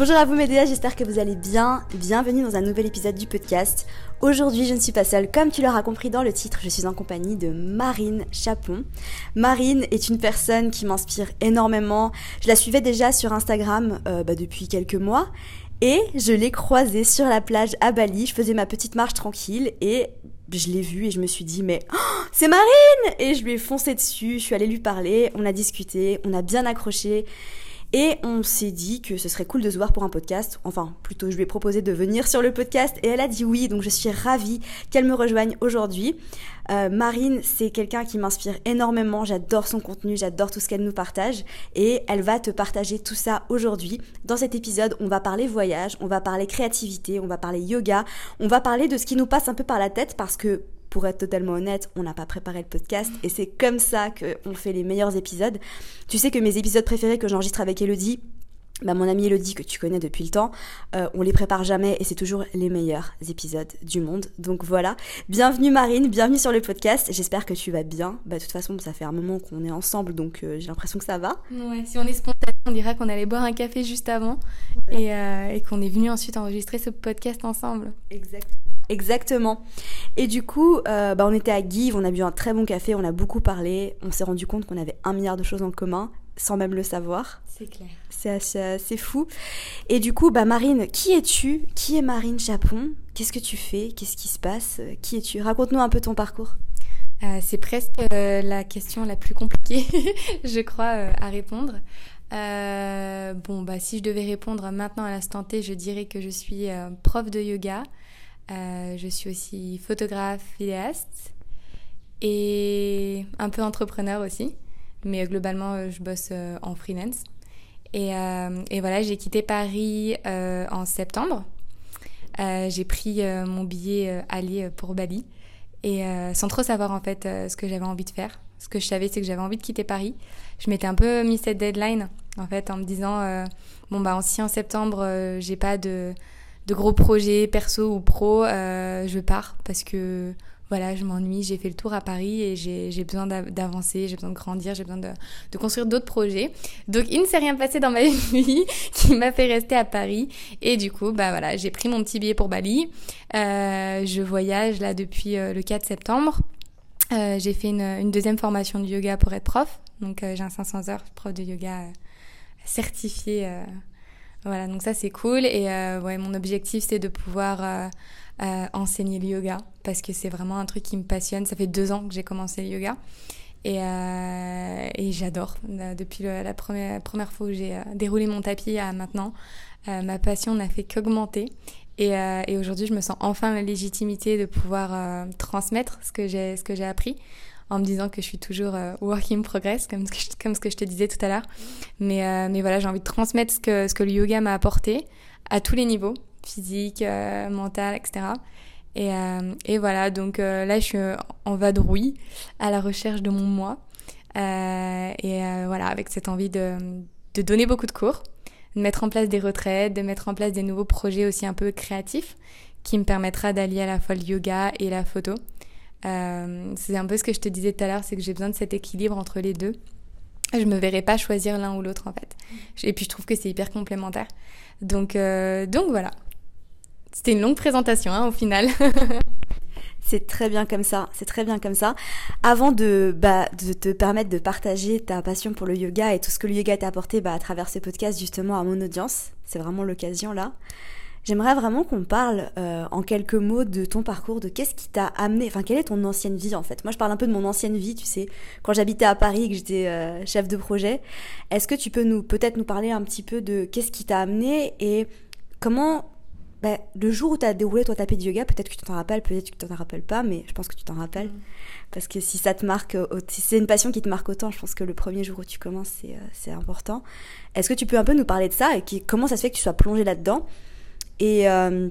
Bonjour à vous Médéa, j'espère que vous allez bien. Bienvenue dans un nouvel épisode du podcast. Aujourd'hui, je ne suis pas seule, comme tu l'auras compris dans le titre, je suis en compagnie de Marine Chapon. Marine est une personne qui m'inspire énormément. Je la suivais déjà sur Instagram euh, bah, depuis quelques mois et je l'ai croisée sur la plage à Bali. Je faisais ma petite marche tranquille et je l'ai vue et je me suis dit mais oh, c'est Marine Et je lui ai foncé dessus, je suis allée lui parler, on a discuté, on a bien accroché. Et on s'est dit que ce serait cool de se voir pour un podcast. Enfin, plutôt, je lui ai proposé de venir sur le podcast et elle a dit oui. Donc, je suis ravie qu'elle me rejoigne aujourd'hui. Euh, Marine, c'est quelqu'un qui m'inspire énormément. J'adore son contenu, j'adore tout ce qu'elle nous partage. Et elle va te partager tout ça aujourd'hui. Dans cet épisode, on va parler voyage, on va parler créativité, on va parler yoga, on va parler de ce qui nous passe un peu par la tête parce que pour être totalement honnête, on n'a pas préparé le podcast et c'est comme ça qu'on fait les meilleurs épisodes. Tu sais que mes épisodes préférés que j'enregistre avec Elodie, bah, mon amie Elodie que tu connais depuis le temps, euh, on les prépare jamais et c'est toujours les meilleurs épisodes du monde. Donc voilà, bienvenue Marine, bienvenue sur le podcast. J'espère que tu vas bien. Bah, de toute façon, ça fait un moment qu'on est ensemble, donc euh, j'ai l'impression que ça va. Ouais, si on est spontané, on dirait qu'on allait boire un café juste avant et, euh, et qu'on est venu ensuite enregistrer ce podcast ensemble. Exact. Exactement. Et du coup, euh, bah, on était à Give, on a bu un très bon café, on a beaucoup parlé, on s'est rendu compte qu'on avait un milliard de choses en commun sans même le savoir. C'est clair. C'est assez, fou. Et du coup, bah Marine, qui es-tu? Qui est Marine Chapon? Qu'est-ce que tu fais? Qu'est-ce qui se passe? Qui es-tu? Raconte-nous un peu ton parcours. Euh, c'est presque euh, la question la plus compliquée, je crois, à répondre. bon, bah si je devais répondre maintenant à l'instant T, je dirais que je suis prof de yoga, euh, je suis aussi photographe, vidéaste et un peu entrepreneur aussi. Mais globalement, euh, je bosse euh, en freelance. Et, et voilà, j'ai quitté Paris en septembre. j'ai pris mon billet aller pour Bali et sans trop savoir en fait ce que j'avais envie de faire. Ce que je savais, c'est que j'avais envie de quitter Paris. Je m'étais un peu mis cette deadline en fait en me disant bon bah si en septembre j'ai pas de de gros projets perso ou pro, euh, je pars parce que voilà, je m'ennuie, j'ai fait le tour à Paris et j'ai besoin d'avancer, j'ai besoin de grandir, j'ai besoin de, de construire d'autres projets. Donc il ne s'est rien passé dans ma vie qui m'a fait rester à Paris et du coup, bah voilà, j'ai pris mon petit billet pour Bali. Euh, je voyage là depuis euh, le 4 septembre. J'ai fait une, deuxième formation de yoga pour être prof, donc j'ai un 500 heures prof de yoga certifié voilà, donc ça c'est cool. Et euh, ouais, mon objectif c'est de pouvoir euh, euh, enseigner le yoga parce que c'est vraiment un truc qui me passionne. Ça fait deux ans que j'ai commencé le yoga. Et, et j'adore. Depuis la première, première fois où j'ai déroulé mon tapis à maintenant, ma passion n'a fait qu'augmenter. Et, et aujourd'hui, je me sens enfin la légitimité de pouvoir transmettre ce que j'ai appris en me disant que je suis toujours euh, work in progress, comme ce que je, te disais tout à l'heure. Mais, euh, mais voilà, j'ai envie de transmettre ce que, ce que le yoga m'a apporté à tous les niveaux, physique, euh, mental, etc. Et, et voilà, donc là, je suis en vadrouille à la recherche de mon moi. et voilà, avec cette envie de, de donner beaucoup de cours, de mettre en place des retraites, de mettre en place des nouveaux projets aussi un peu créatifs qui me permettra d'allier à la fois le yoga et la photo. Euh, c'est un peu ce que je te disais tout à l'heure, c'est que j'ai besoin de cet équilibre entre les deux. Je me verrais pas choisir l'un ou l'autre en fait. Et puis je trouve que c'est hyper complémentaire. Donc, euh, donc voilà. C'était une longue présentation hein, au final. C'est très bien comme ça, c'est très bien comme ça. Avant de, bah, de te permettre de partager ta passion pour le yoga et tout ce que le yoga t'a apporté bah, à travers ce podcast justement à mon audience, c'est vraiment l'occasion là. J'aimerais vraiment qu'on parle euh, en quelques mots de ton parcours, de qu'est-ce qui t'a amené, enfin quelle est ton ancienne vie en fait? Moi je parle un peu de mon ancienne vie, tu sais, quand j'habitais à Paris et que j'étais euh, chef de projet. Est-ce que tu peux nous peut-être nous parler un petit peu de qu'est-ce qui t'a amené et comment bah, le jour où tu as déroulé ton tapis de yoga, peut-être que tu t'en rappelles, peut-être que tu t'en rappelles pas, mais je pense que tu t'en rappelles. Mm. Parce que si ça te marque, si c'est une passion qui te marque autant, je pense que le premier jour où tu commences, c'est, euh, c'est important. Est-ce que tu peux un peu nous parler de ça et qui, comment ça se fait que tu sois plongé là-dedans? Et euh,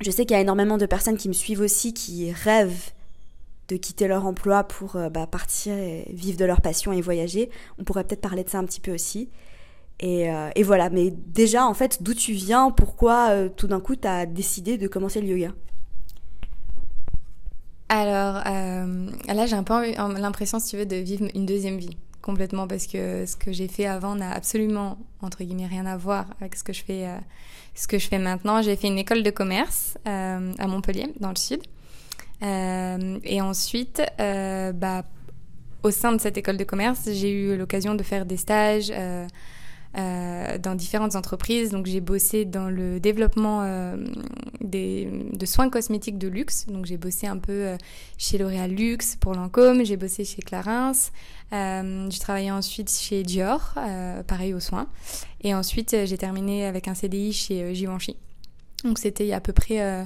je sais qu'il y a énormément de personnes qui me suivent aussi qui rêvent de quitter leur emploi pour euh, bah, partir et vivre de leur passion et voyager. On pourrait peut-être parler de ça un petit peu aussi. Et, euh, voilà, mais déjà, en fait, d'où tu viens, pourquoi tout d'un coup tu as décidé de commencer le yoga? Alors, là, j'ai un peu l'impression, si tu veux, de vivre une deuxième vie complètement parce que ce que j'ai fait avant n'a absolument entre guillemets rien à voir avec ce que je fais ce que je fais maintenant. J'ai fait une école de commerce à Montpellier dans le sud. et ensuite bah au sein de cette école de commerce, j'ai eu l'occasion de faire des stages euh, euh, dans différentes entreprises. Donc j'ai bossé dans le développement euh, de soins cosmétiques de luxe. Donc j'ai bossé un peu chez L'Oréal Luxe pour Lancôme, j'ai bossé chez Clarins. J'ai travaillé ensuite chez Dior, pareil aux soins. Et ensuite j'ai terminé avec un CDI chez Givenchy. Donc c'était à peu près...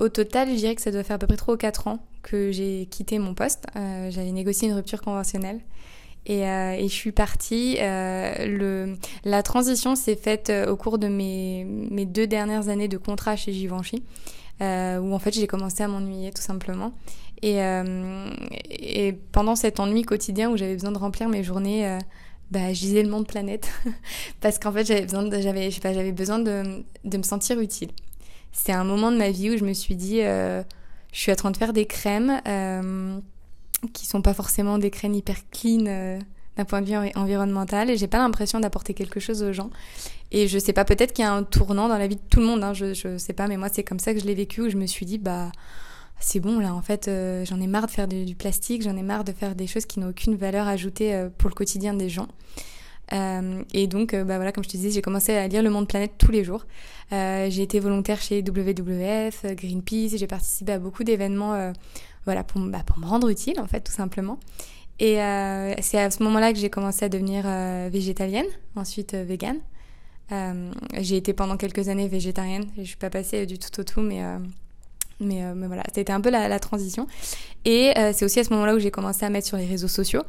au total, je dirais que ça doit faire à peu près 3 ou 4 ans que j'ai quitté mon poste. Euh, j'avais négocié une rupture conventionnelle. Et, euh, je suis partie. Euh, la transition s'est faite au cours de mes, deux dernières années de contrat chez Givenchy, où en fait j'ai commencé à m'ennuyer tout simplement. Et, et, pendant cet ennui quotidien où j'avais besoin de remplir mes journées, bah, je lisais le monde planète parce qu'en fait j'avais besoin, de, me sentir utile. C'est un moment de ma vie où je me suis dit je suis en train de faire des crèmes euh, qui sont pas forcément des crèmes hyper clean euh, d'un point de vue environnemental et j'ai pas l'impression d'apporter quelque chose aux gens. Et je sais pas, peut-être qu'il y a un tournant dans la vie de tout le monde, hein, je, je sais pas, mais moi c'est comme ça que je l'ai vécu où je me suis dit, bah c'est bon là en fait euh, j'en ai marre de faire du, plastique, j'en ai marre de faire des choses qui n'ont aucune valeur ajoutée euh, pour le quotidien des gens. Euh, et donc, bah voilà, comme je te disais, j'ai commencé à lire Le Monde Planète tous les jours. J'ai été volontaire chez WWF, Greenpeace, j'ai participé à beaucoup d'événements, voilà, pour, bah, pour me rendre utile, en fait, tout simplement. Et c'est à ce moment-là que j'ai commencé à devenir végétalienne, ensuite végane. j'ai été pendant quelques années végétarienne. Je suis pas passée du tout au tout, mais mais, euh, mais voilà, c'était un peu la, la transition. Et euh, c'est aussi à ce moment-là où j'ai commencé à mettre sur les réseaux sociaux.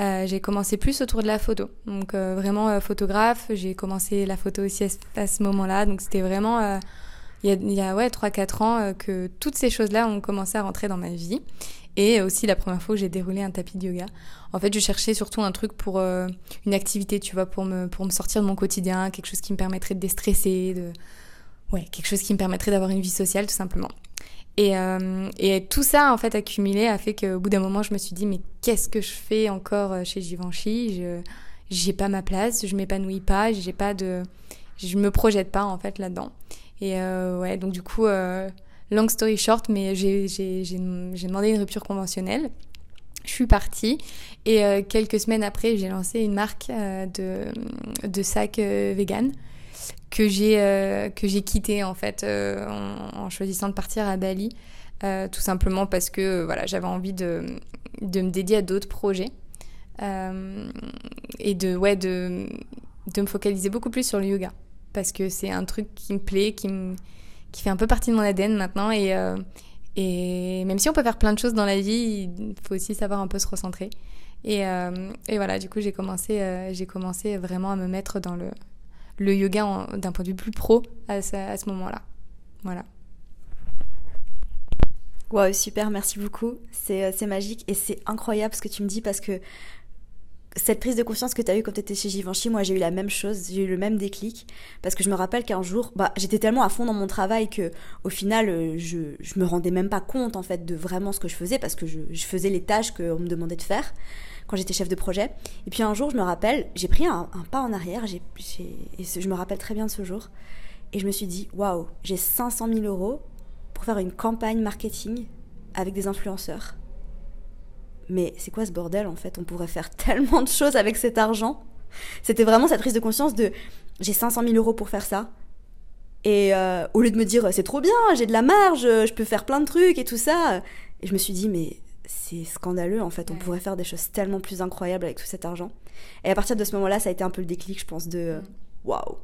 Euh, j'ai commencé plus autour de la photo. Donc euh, vraiment photographe. J'ai commencé la photo aussi à, ce moment-là. Donc c'était vraiment il y a, y a ouais 3-4 ans que toutes ces choses-là ont commencé à rentrer dans ma vie. Et aussi la première fois que j'ai déroulé un tapis de yoga. En fait, je cherchais surtout un truc pour une activité, tu vois, pour me, pour me sortir de mon quotidien, quelque chose qui me permettrait de déstresser, de... Ouais, quelque chose qui me permettrait d'avoir une vie sociale, tout simplement. Et, euh, et, tout ça, en fait, accumulé, a fait qu'au bout d'un moment, je me suis dit, mais qu'est-ce que je fais encore euh, chez Givenchy? Je j'ai pas ma place, je m'épanouis pas, j'ai pas de, je me projette pas en fait là-dedans. Et euh, ouais, donc du coup, long story short, mais j'ai demandé une rupture conventionnelle. Je suis partie et quelques semaines après, j'ai lancé une marque de, de sacs vegan que j'ai euh, que j'ai quitté en fait euh, en, choisissant de partir à Bali euh, tout simplement parce que voilà j'avais envie de, de me dédier à d'autres projets et de ouais de de me focaliser beaucoup plus sur le yoga parce que c'est un truc qui me plaît qui qui fait un peu partie de mon ADN maintenant et et même si on peut faire plein de choses dans la vie il faut aussi savoir un peu se recentrer. Et, et voilà du coup j'ai commencé j'ai commencé vraiment à me mettre dans le le yoga d'un point de vue plus pro à, ce, moment-là. Voilà. Wow, super, merci beaucoup. Euh, c'est magique et c'est incroyable ce que tu me dis parce que cette prise de conscience que tu as eue quand tu étais chez Givenchy, moi j'ai eu la même chose, j'ai eu le même déclic parce que je me rappelle qu'un jour, bah, j'étais tellement à fond dans mon travail que au final euh, je, je me rendais même pas compte en fait de vraiment ce que je faisais parce que je, je faisais les tâches qu'on me demandait de faire quand j'étais chef de projet. Et puis un jour, je me rappelle, j'ai pris un, pas en arrière, et je me rappelle très bien de ce jour. Et je me suis dit, waouh, j'ai 500 000 euros pour faire une campagne marketing avec des influenceurs. Mais c'est quoi ce bordel en fait? On pourrait faire tellement de choses avec cet argent. C'était vraiment cette prise de conscience de j'ai 500 000 euros pour faire ça. Et euh, au lieu de me dire c'est trop bien, j'ai de la marge, je peux faire plein de trucs et tout ça, et je me suis dit mais c'est scandaleux en fait. On pourrait faire des choses tellement plus incroyables avec tout cet argent. Et à partir de ce moment-là, ça a été un peu le déclic, je pense, de euh, mm. waouh.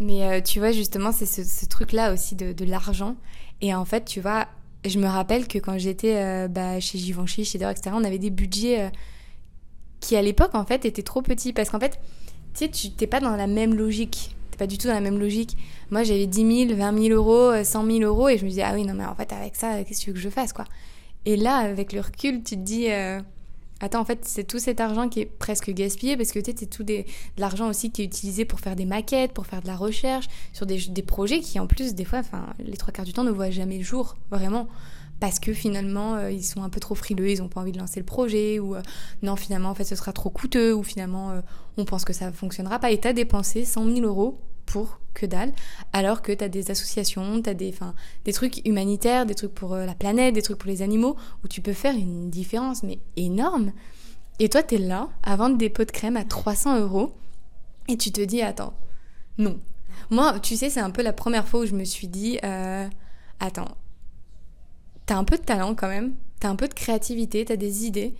Mais euh, tu vois, justement, c'est ce, truc-là aussi de, l'argent. Et en fait, tu vois, je me rappelle que quand j'étais euh, bah, chez Givenchy, chez Dior, etc., on avait des budgets qui, à l'époque, en fait, étaient trop petits. Parce qu'en fait, tu sais, tu n'es pas dans la même logique. T'es pas du tout dans la même logique. Moi, j'avais 10 000, 20 000 euros, 100 000 euros, et je me disais, ah oui, non, mais en fait, avec ça, qu'est-ce que tu veux que je fasse, quoi? Et là, avec le recul, tu te dis, euh, attends, en fait, c'est tout cet argent qui est presque gaspillé parce que tu sais, c'est tout des, de l'argent aussi qui est utilisé pour faire des maquettes, pour faire de la recherche sur des, des projets qui, en plus, des fois, enfin, les trois quarts du temps ne voient jamais le jour, vraiment. parce que finalement euh, ils sont un peu trop frileux, ils ont pas envie de lancer le projet ou euh, non finalement en fait ce sera trop coûteux ou finalement euh, on pense que ça fonctionnera pas et t'as dépensé 100 000 euros pour que dalle alors que t'as des associations, t'as des enfin des trucs humanitaires, des trucs pour la planète, des trucs pour les animaux où tu peux faire une différence mais énorme. Et toi t'es là à vendre des pots de crème à 300 euros et tu te dis attends non. Moi tu sais c'est un peu la première fois où je me suis dit attends t'as un peu de talent quand même, t'as un peu de créativité, t'as des idées,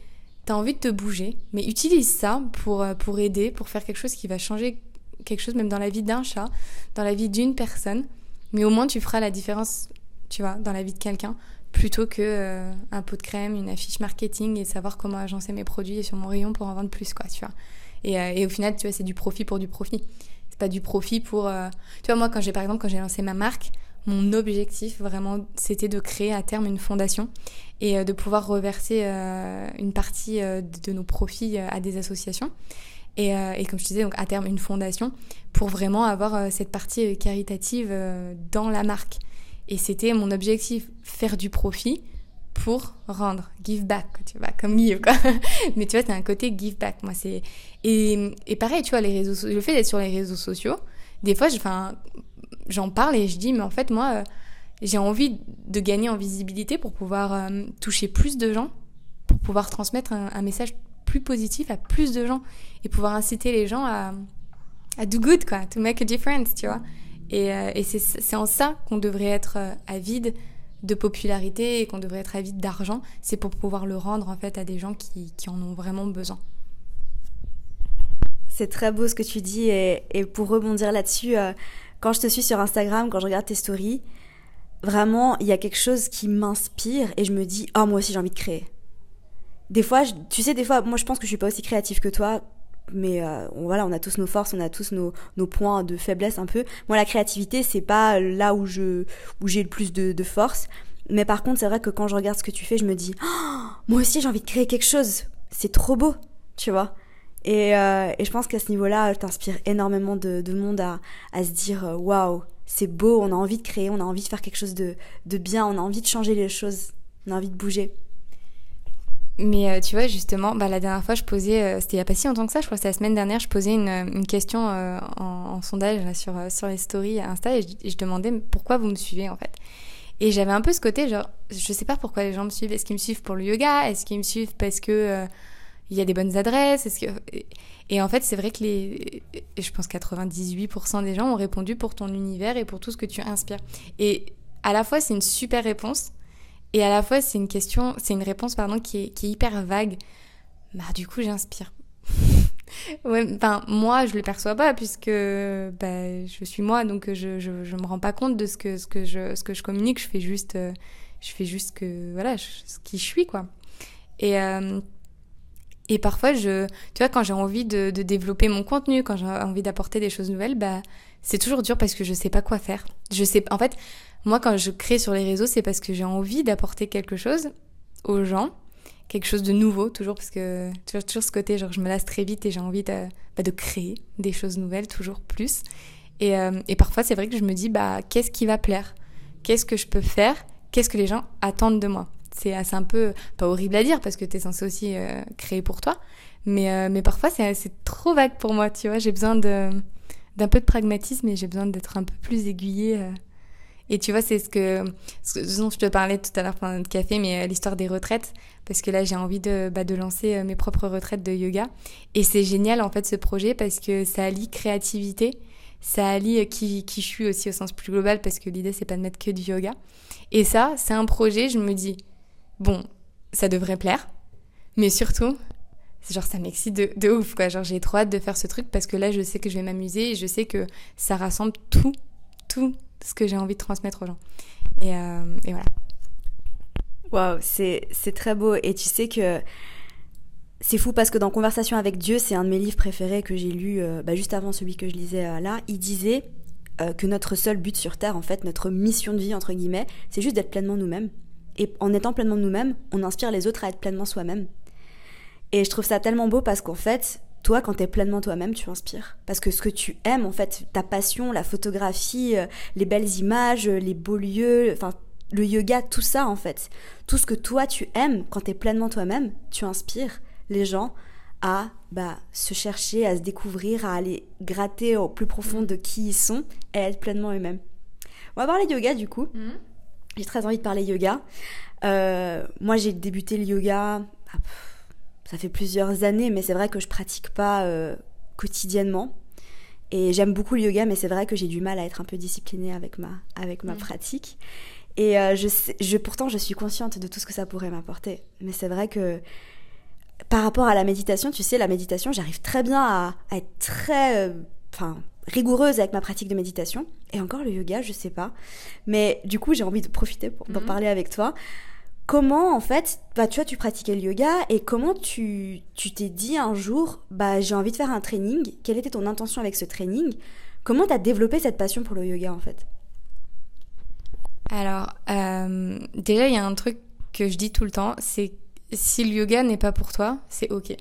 t'as envie de te bouger, mais utilise ça pour, euh, pour aider, pour faire quelque chose qui va changer quelque chose même dans la vie d'un chat, dans la vie d'une personne, mais au moins tu feras la différence, tu vois, dans la vie de quelqu'un, plutôt que euh, un pot de crème, une affiche marketing et savoir comment agencer mes produits sur mon rayon pour en vendre plus, quoi, tu vois. Et, euh, et au final, tu vois, c'est du profit pour du profit. C'est pas du profit pour... Tu vois, moi, quand j'ai, par exemple, quand j'ai lancé ma marque, mon objectif vraiment c'était de créer à terme une fondation et euh, de pouvoir reverser euh, une partie euh, de nos profits à des associations et, et, comme je te disais donc à terme une fondation pour vraiment avoir cette partie caritative dans la marque. Et c'était mon objectif faire du profit pour rendre give back tu vois comme give quoi. Mais tu vois c'est un côté give back moi c'est et, pareil tu vois les réseaux le fait d'être sur les réseaux sociaux des fois j'en parle et je dis, mais en fait, moi, euh, j'ai envie de gagner en visibilité pour pouvoir euh, toucher plus de gens, pour pouvoir transmettre un, message plus positif à plus de gens et pouvoir inciter les gens à, à do good, quoi, to make a difference, tu vois. Et, euh, c'est en ça qu'on devrait être avide de popularité et qu'on devrait être avide d'argent, c'est pour pouvoir le rendre en fait à des gens qui, qui en ont vraiment besoin. C'est très beau ce que tu dis et, et pour rebondir là-dessus, quand je te suis sur Instagram, quand je regarde tes stories, vraiment, il y a quelque chose qui m'inspire et je me dis, oh, moi aussi j'ai envie de créer. Des fois, tu sais, des fois, moi je pense que je suis pas aussi créative que toi, mais euh, voilà, on a tous nos forces, on a tous nos, points de faiblesse un peu. Moi, la créativité, c'est pas là où je où j'ai le plus de, force. Mais par contre, c'est vrai que quand je regarde ce que tu fais, je me dis, oh, moi aussi j'ai envie de créer quelque chose. C'est trop beau, tu vois. Euh, et, je pense qu'à ce niveau-là, t'inspires énormément de, monde à, se dire euh, waouh, c'est beau, on a envie de créer, on a envie de faire quelque chose de, bien, on a envie de changer les choses, on a envie de bouger. Mais euh, tu vois, justement, bah, la dernière fois, je posais, c'était il n'y a pas si longtemps que ça, je crois que c'était la semaine dernière, je posais une, question en, sondage sur, sur les stories Insta et je, demandais pourquoi vous me suivez en fait? Et j'avais un peu ce côté, genre, je sais pas pourquoi les gens me suivent. Est-ce qu'ils me suivent pour le yoga? Est-ce qu'ils me suivent parce que il y a des bonnes adresses? Et en fait, c'est vrai que les, je pense 98% des gens ont répondu pour ton univers et pour tout ce que tu inspires. Et à la fois, c'est une super réponse, et à la fois, c'est une question, c'est une réponse pardon qui est, hyper vague. Bah, du coup, j'inspire. ouais, enfin, moi, je le perçois pas puisque bah, je suis moi, donc je, je, je me rends pas compte de ce que, ce que, je, ce que je communique. Je fais juste, je fais juste que, voilà, ce qui je suis, quoi. Et, euh, et parfois, je, tu vois, quand j'ai envie de, développer mon contenu, quand j'ai envie d'apporter des choses nouvelles, bah, c'est toujours dur parce que je sais pas quoi faire. Je sais, en fait, moi, quand je crée sur les réseaux, c'est parce que j'ai envie d'apporter quelque chose aux gens, quelque chose de nouveau, toujours parce que tu vois, toujours ce côté, genre, je me lasse très vite et j'ai envie de, bah, de créer des choses nouvelles, toujours plus. Et, euh, et parfois, c'est vrai que je me dis, bah, qu'est-ce qui va plaire? Qu'est-ce que je peux faire? Qu'est-ce que les gens attendent de moi? C'est assez un peu, pas horrible à dire parce que tu es censé aussi euh, créer pour toi, mais, euh, mais parfois c'est trop vague pour moi, tu vois. J'ai besoin d'un peu de pragmatisme et j'ai besoin d'être un peu plus aiguillée. Euh. Et tu vois, c'est ce que, ce dont je te parlais tout à l'heure pendant notre café, mais l'histoire des retraites, parce que là j'ai envie de, bah, de lancer mes propres retraites de yoga. Et c'est génial en fait ce projet parce que ça allie créativité, ça allie qui, qui je suis aussi au sens plus global, parce que l'idée c'est pas de mettre que du yoga. Et ça, c'est un projet, je me dis, bon, ça devrait plaire, mais surtout, genre ça m'excite de, ouf quoi. Genre j'ai trop hâte de faire ce truc parce que là je sais que je vais m'amuser et je sais que ça rassemble tout, tout ce que j'ai envie de transmettre aux gens. Et, euh, voilà. Waouh, c'est très beau. Et tu sais que c'est fou parce que dans Conversation avec Dieu, c'est un de mes livres préférés que j'ai lu euh, bah, juste avant celui que je lisais euh, là. Il disait que notre seul but sur Terre, en fait, notre mission de vie, entre guillemets, c'est juste d'être pleinement nous-mêmes. Et en étant pleinement nous-mêmes, on inspire les autres à être pleinement soi-même. Et je trouve ça tellement beau parce qu'en fait, toi, quand t'es pleinement toi-même, tu inspires. Parce que ce que tu aimes, en fait, ta passion, la photographie, euh, les belles images, euh, les beaux lieux, enfin, le yoga, tout ça en fait, tout ce que toi tu aimes quand tu es pleinement toi-même, tu inspires les gens à bah, se chercher, à se découvrir, à aller gratter au plus profond de qui ils sont et à être pleinement eux-mêmes. On va parler yoga du coup. Mhm. J'ai très envie de parler yoga. Euh, moi j'ai débuté le yoga, ah, ça fait plusieurs années, mais c'est vrai que je pratique pas euh, quotidiennement. Et j'aime beaucoup le yoga, mais c'est vrai que j'ai du mal à être un peu disciplinée avec ma, avec ma pratique. Et euh, je, je, pourtant, je suis consciente de tout ce que ça pourrait m'apporter. Mais c'est vrai que par rapport à la méditation, tu sais, la méditation, j'arrive très bien à, être très euh, enfin, rigoureuse avec ma pratique de méditation. Et encore le yoga, je sais pas. Mais du coup, j'ai envie de profiter pour d'en mhm. parler avec toi. Comment, en fait, bah, tu vois, tu pratiquais le yoga et comment tu t'es dit un jour, bah, j'ai envie de faire un training. Quelle était ton intention avec ce training? Comment tu as développé cette passion pour le yoga, en fait? Alors, euh, déjà, il y a un truc que je dis tout le temps, c'est si le yoga n'est pas pour toi, c'est ok.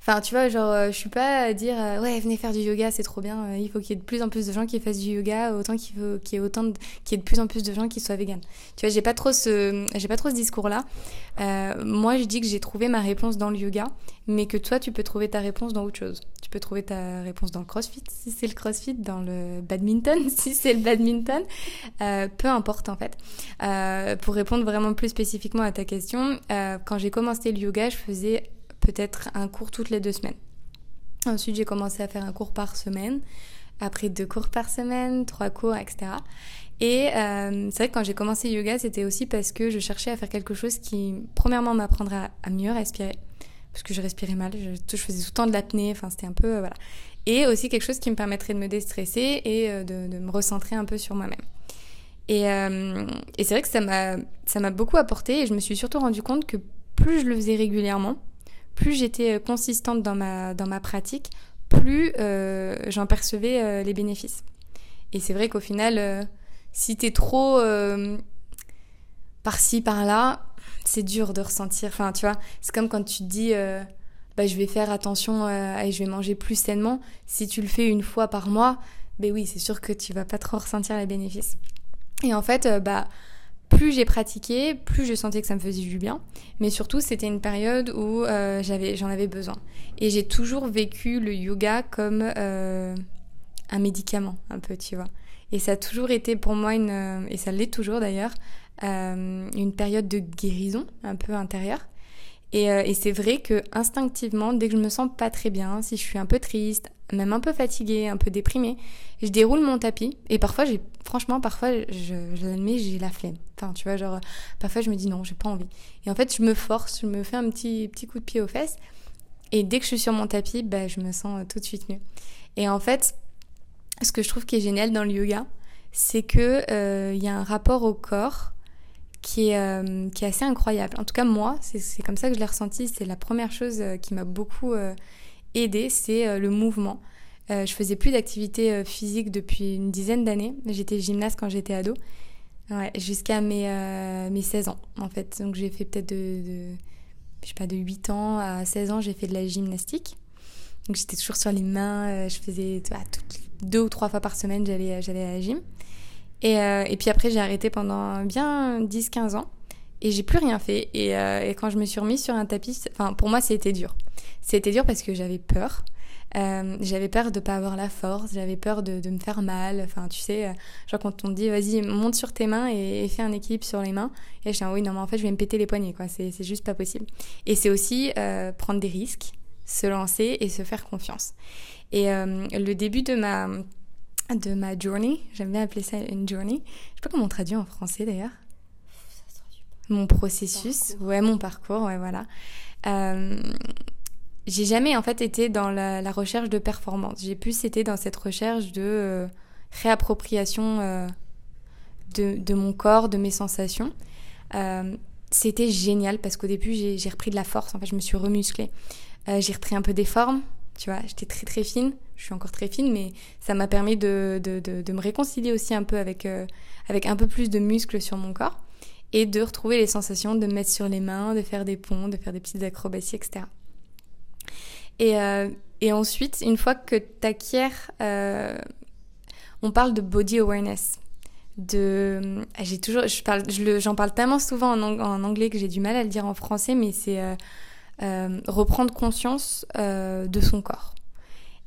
Enfin, tu vois, genre, euh, je suis pas à dire euh, ouais, venez faire du yoga, c'est trop bien. Euh, il faut qu'il y ait de plus en plus de gens qui fassent du yoga, autant qu'il y ait autant de, qu'il y ait de plus en plus de gens qui soient véganes. Tu vois, j'ai pas trop ce, j'ai pas trop ce discours-là. moi, je dis que j'ai trouvé ma réponse dans le yoga, mais que toi, tu peux trouver ta réponse dans autre chose. Tu peux trouver ta réponse dans le CrossFit, si c'est le CrossFit, dans le badminton, si c'est le badminton. peu importe en fait. pour répondre vraiment plus spécifiquement à ta question, quand j'ai commencé le yoga, je faisais peut-être un cours toutes les deux semaines. Ensuite, j'ai commencé à faire un cours par semaine, après deux cours par semaine, trois cours, etc. Et euh, c'est vrai que quand j'ai commencé yoga, c'était aussi parce que je cherchais à faire quelque chose qui, premièrement, m'apprendrait à, mieux respirer, parce que je respirais mal, je, faisais tout le temps de l'apnée, enfin c'était un peu, euh, voilà. Et aussi quelque chose qui me permettrait de me déstresser et euh, de, me recentrer un peu sur moi-même. Et, et c'est vrai que ça m'a beaucoup apporté et je me suis surtout rendu compte que plus je le faisais régulièrement, plus j'étais euh, consistante dans ma, dans ma pratique, plus euh, j'en percevais euh, les bénéfices. Et c'est vrai qu'au final, si t'es trop par-ci, par-là, c'est dur de ressentir. Enfin, tu vois, c'est comme quand tu te dis, bah, je vais faire attention et je vais manger plus sainement. Si tu le fais une fois par mois, ben oui, c'est sûr que tu vas pas trop ressentir les bénéfices. Et en fait, bah, plus j'ai pratiqué, plus je sentais que ça me faisait du bien. Mais surtout, c'était une période où euh, j'avais, j'en avais besoin. Et j'ai toujours vécu le yoga comme euh, un médicament, un peu, tu vois. Et ça a toujours été pour moi une, et ça l'est toujours d'ailleurs, euh, une période de guérison un peu intérieure. Et, et c'est vrai que instinctivement, dès que je me sens pas très bien, si je suis un peu triste, même un peu fatiguée, un peu déprimée, je déroule mon tapis et parfois j'ai franchement parfois je, je l'admets j'ai la flemme. Enfin tu vois genre parfois je me dis non j'ai pas envie. Et en fait je me force, je me fais un petit petit coup de pied aux fesses et dès que je suis sur mon tapis bah, je me sens tout de suite mieux. Et en fait ce que je trouve qui est génial dans le yoga c'est que euh, il y a un rapport au corps qui est, euh, qui est assez incroyable. En tout cas moi c'est comme ça que je l'ai ressenti. C'est la première chose euh, qui m'a beaucoup aidé, c'est euh, le mouvement. Euh, je faisais plus d'activité euh, physique depuis une dizaine d'années. J'étais gymnaste quand j'étais ado, ouais, jusqu'à mes, mes 16 ans en fait. Donc j'ai fait peut-être de, je sais pas, de 8 ans à 16 ans, j'ai fait de la gymnastique. Donc j'étais toujours sur les mains, je faisais deux ou trois fois par semaine, j'allais à la gym. Et, et puis après, j'ai arrêté pendant bien 10-15 ans et j'ai plus rien fait. Et, et, quand je me suis remise sur un tapis, enfin pour moi, c'était dur. C'était dur parce que j'avais peur. Euh, j'avais peur de pas avoir la force, j'avais peur de, de, me faire mal. Enfin, tu sais, euh, genre quand on te dit vas-y, monte sur tes mains et, fais un équilibre sur les mains. Et je dis oui, non, mais en fait, je vais me péter les poignets, quoi. C'est, juste pas possible. Et c'est aussi euh, prendre des risques, se lancer et se faire confiance. Et le début de ma, de ma journey, j'aime bien appeler ça une journey. Je sais pas comment on traduit en français d'ailleurs. Mon processus, ouais, mon parcours, ouais, voilà. Euh, j'ai jamais en fait été dans la, recherche de performance. J'ai plus été dans cette recherche de euh, réappropriation euh, de, de, mon corps, de mes sensations. C'était génial parce qu'au début j'ai repris de la force. En fait, je me suis remusclée. j'ai repris un peu des formes. Tu vois, j'étais très très fine. Je suis encore très fine, mais ça m'a permis de, de, de, me réconcilier aussi un peu avec, avec un peu plus de muscles sur mon corps et de retrouver les sensations de me mettre sur les mains, de faire des ponts, de faire des petites acrobaties, etc. Et, euh, et ensuite, une fois que tu acquiers, euh, on parle de body awareness. de j'ai toujours je parle j'en parle tellement souvent en, anglais que j'ai du mal à le dire en français mais c'est reprendre conscience de son corps.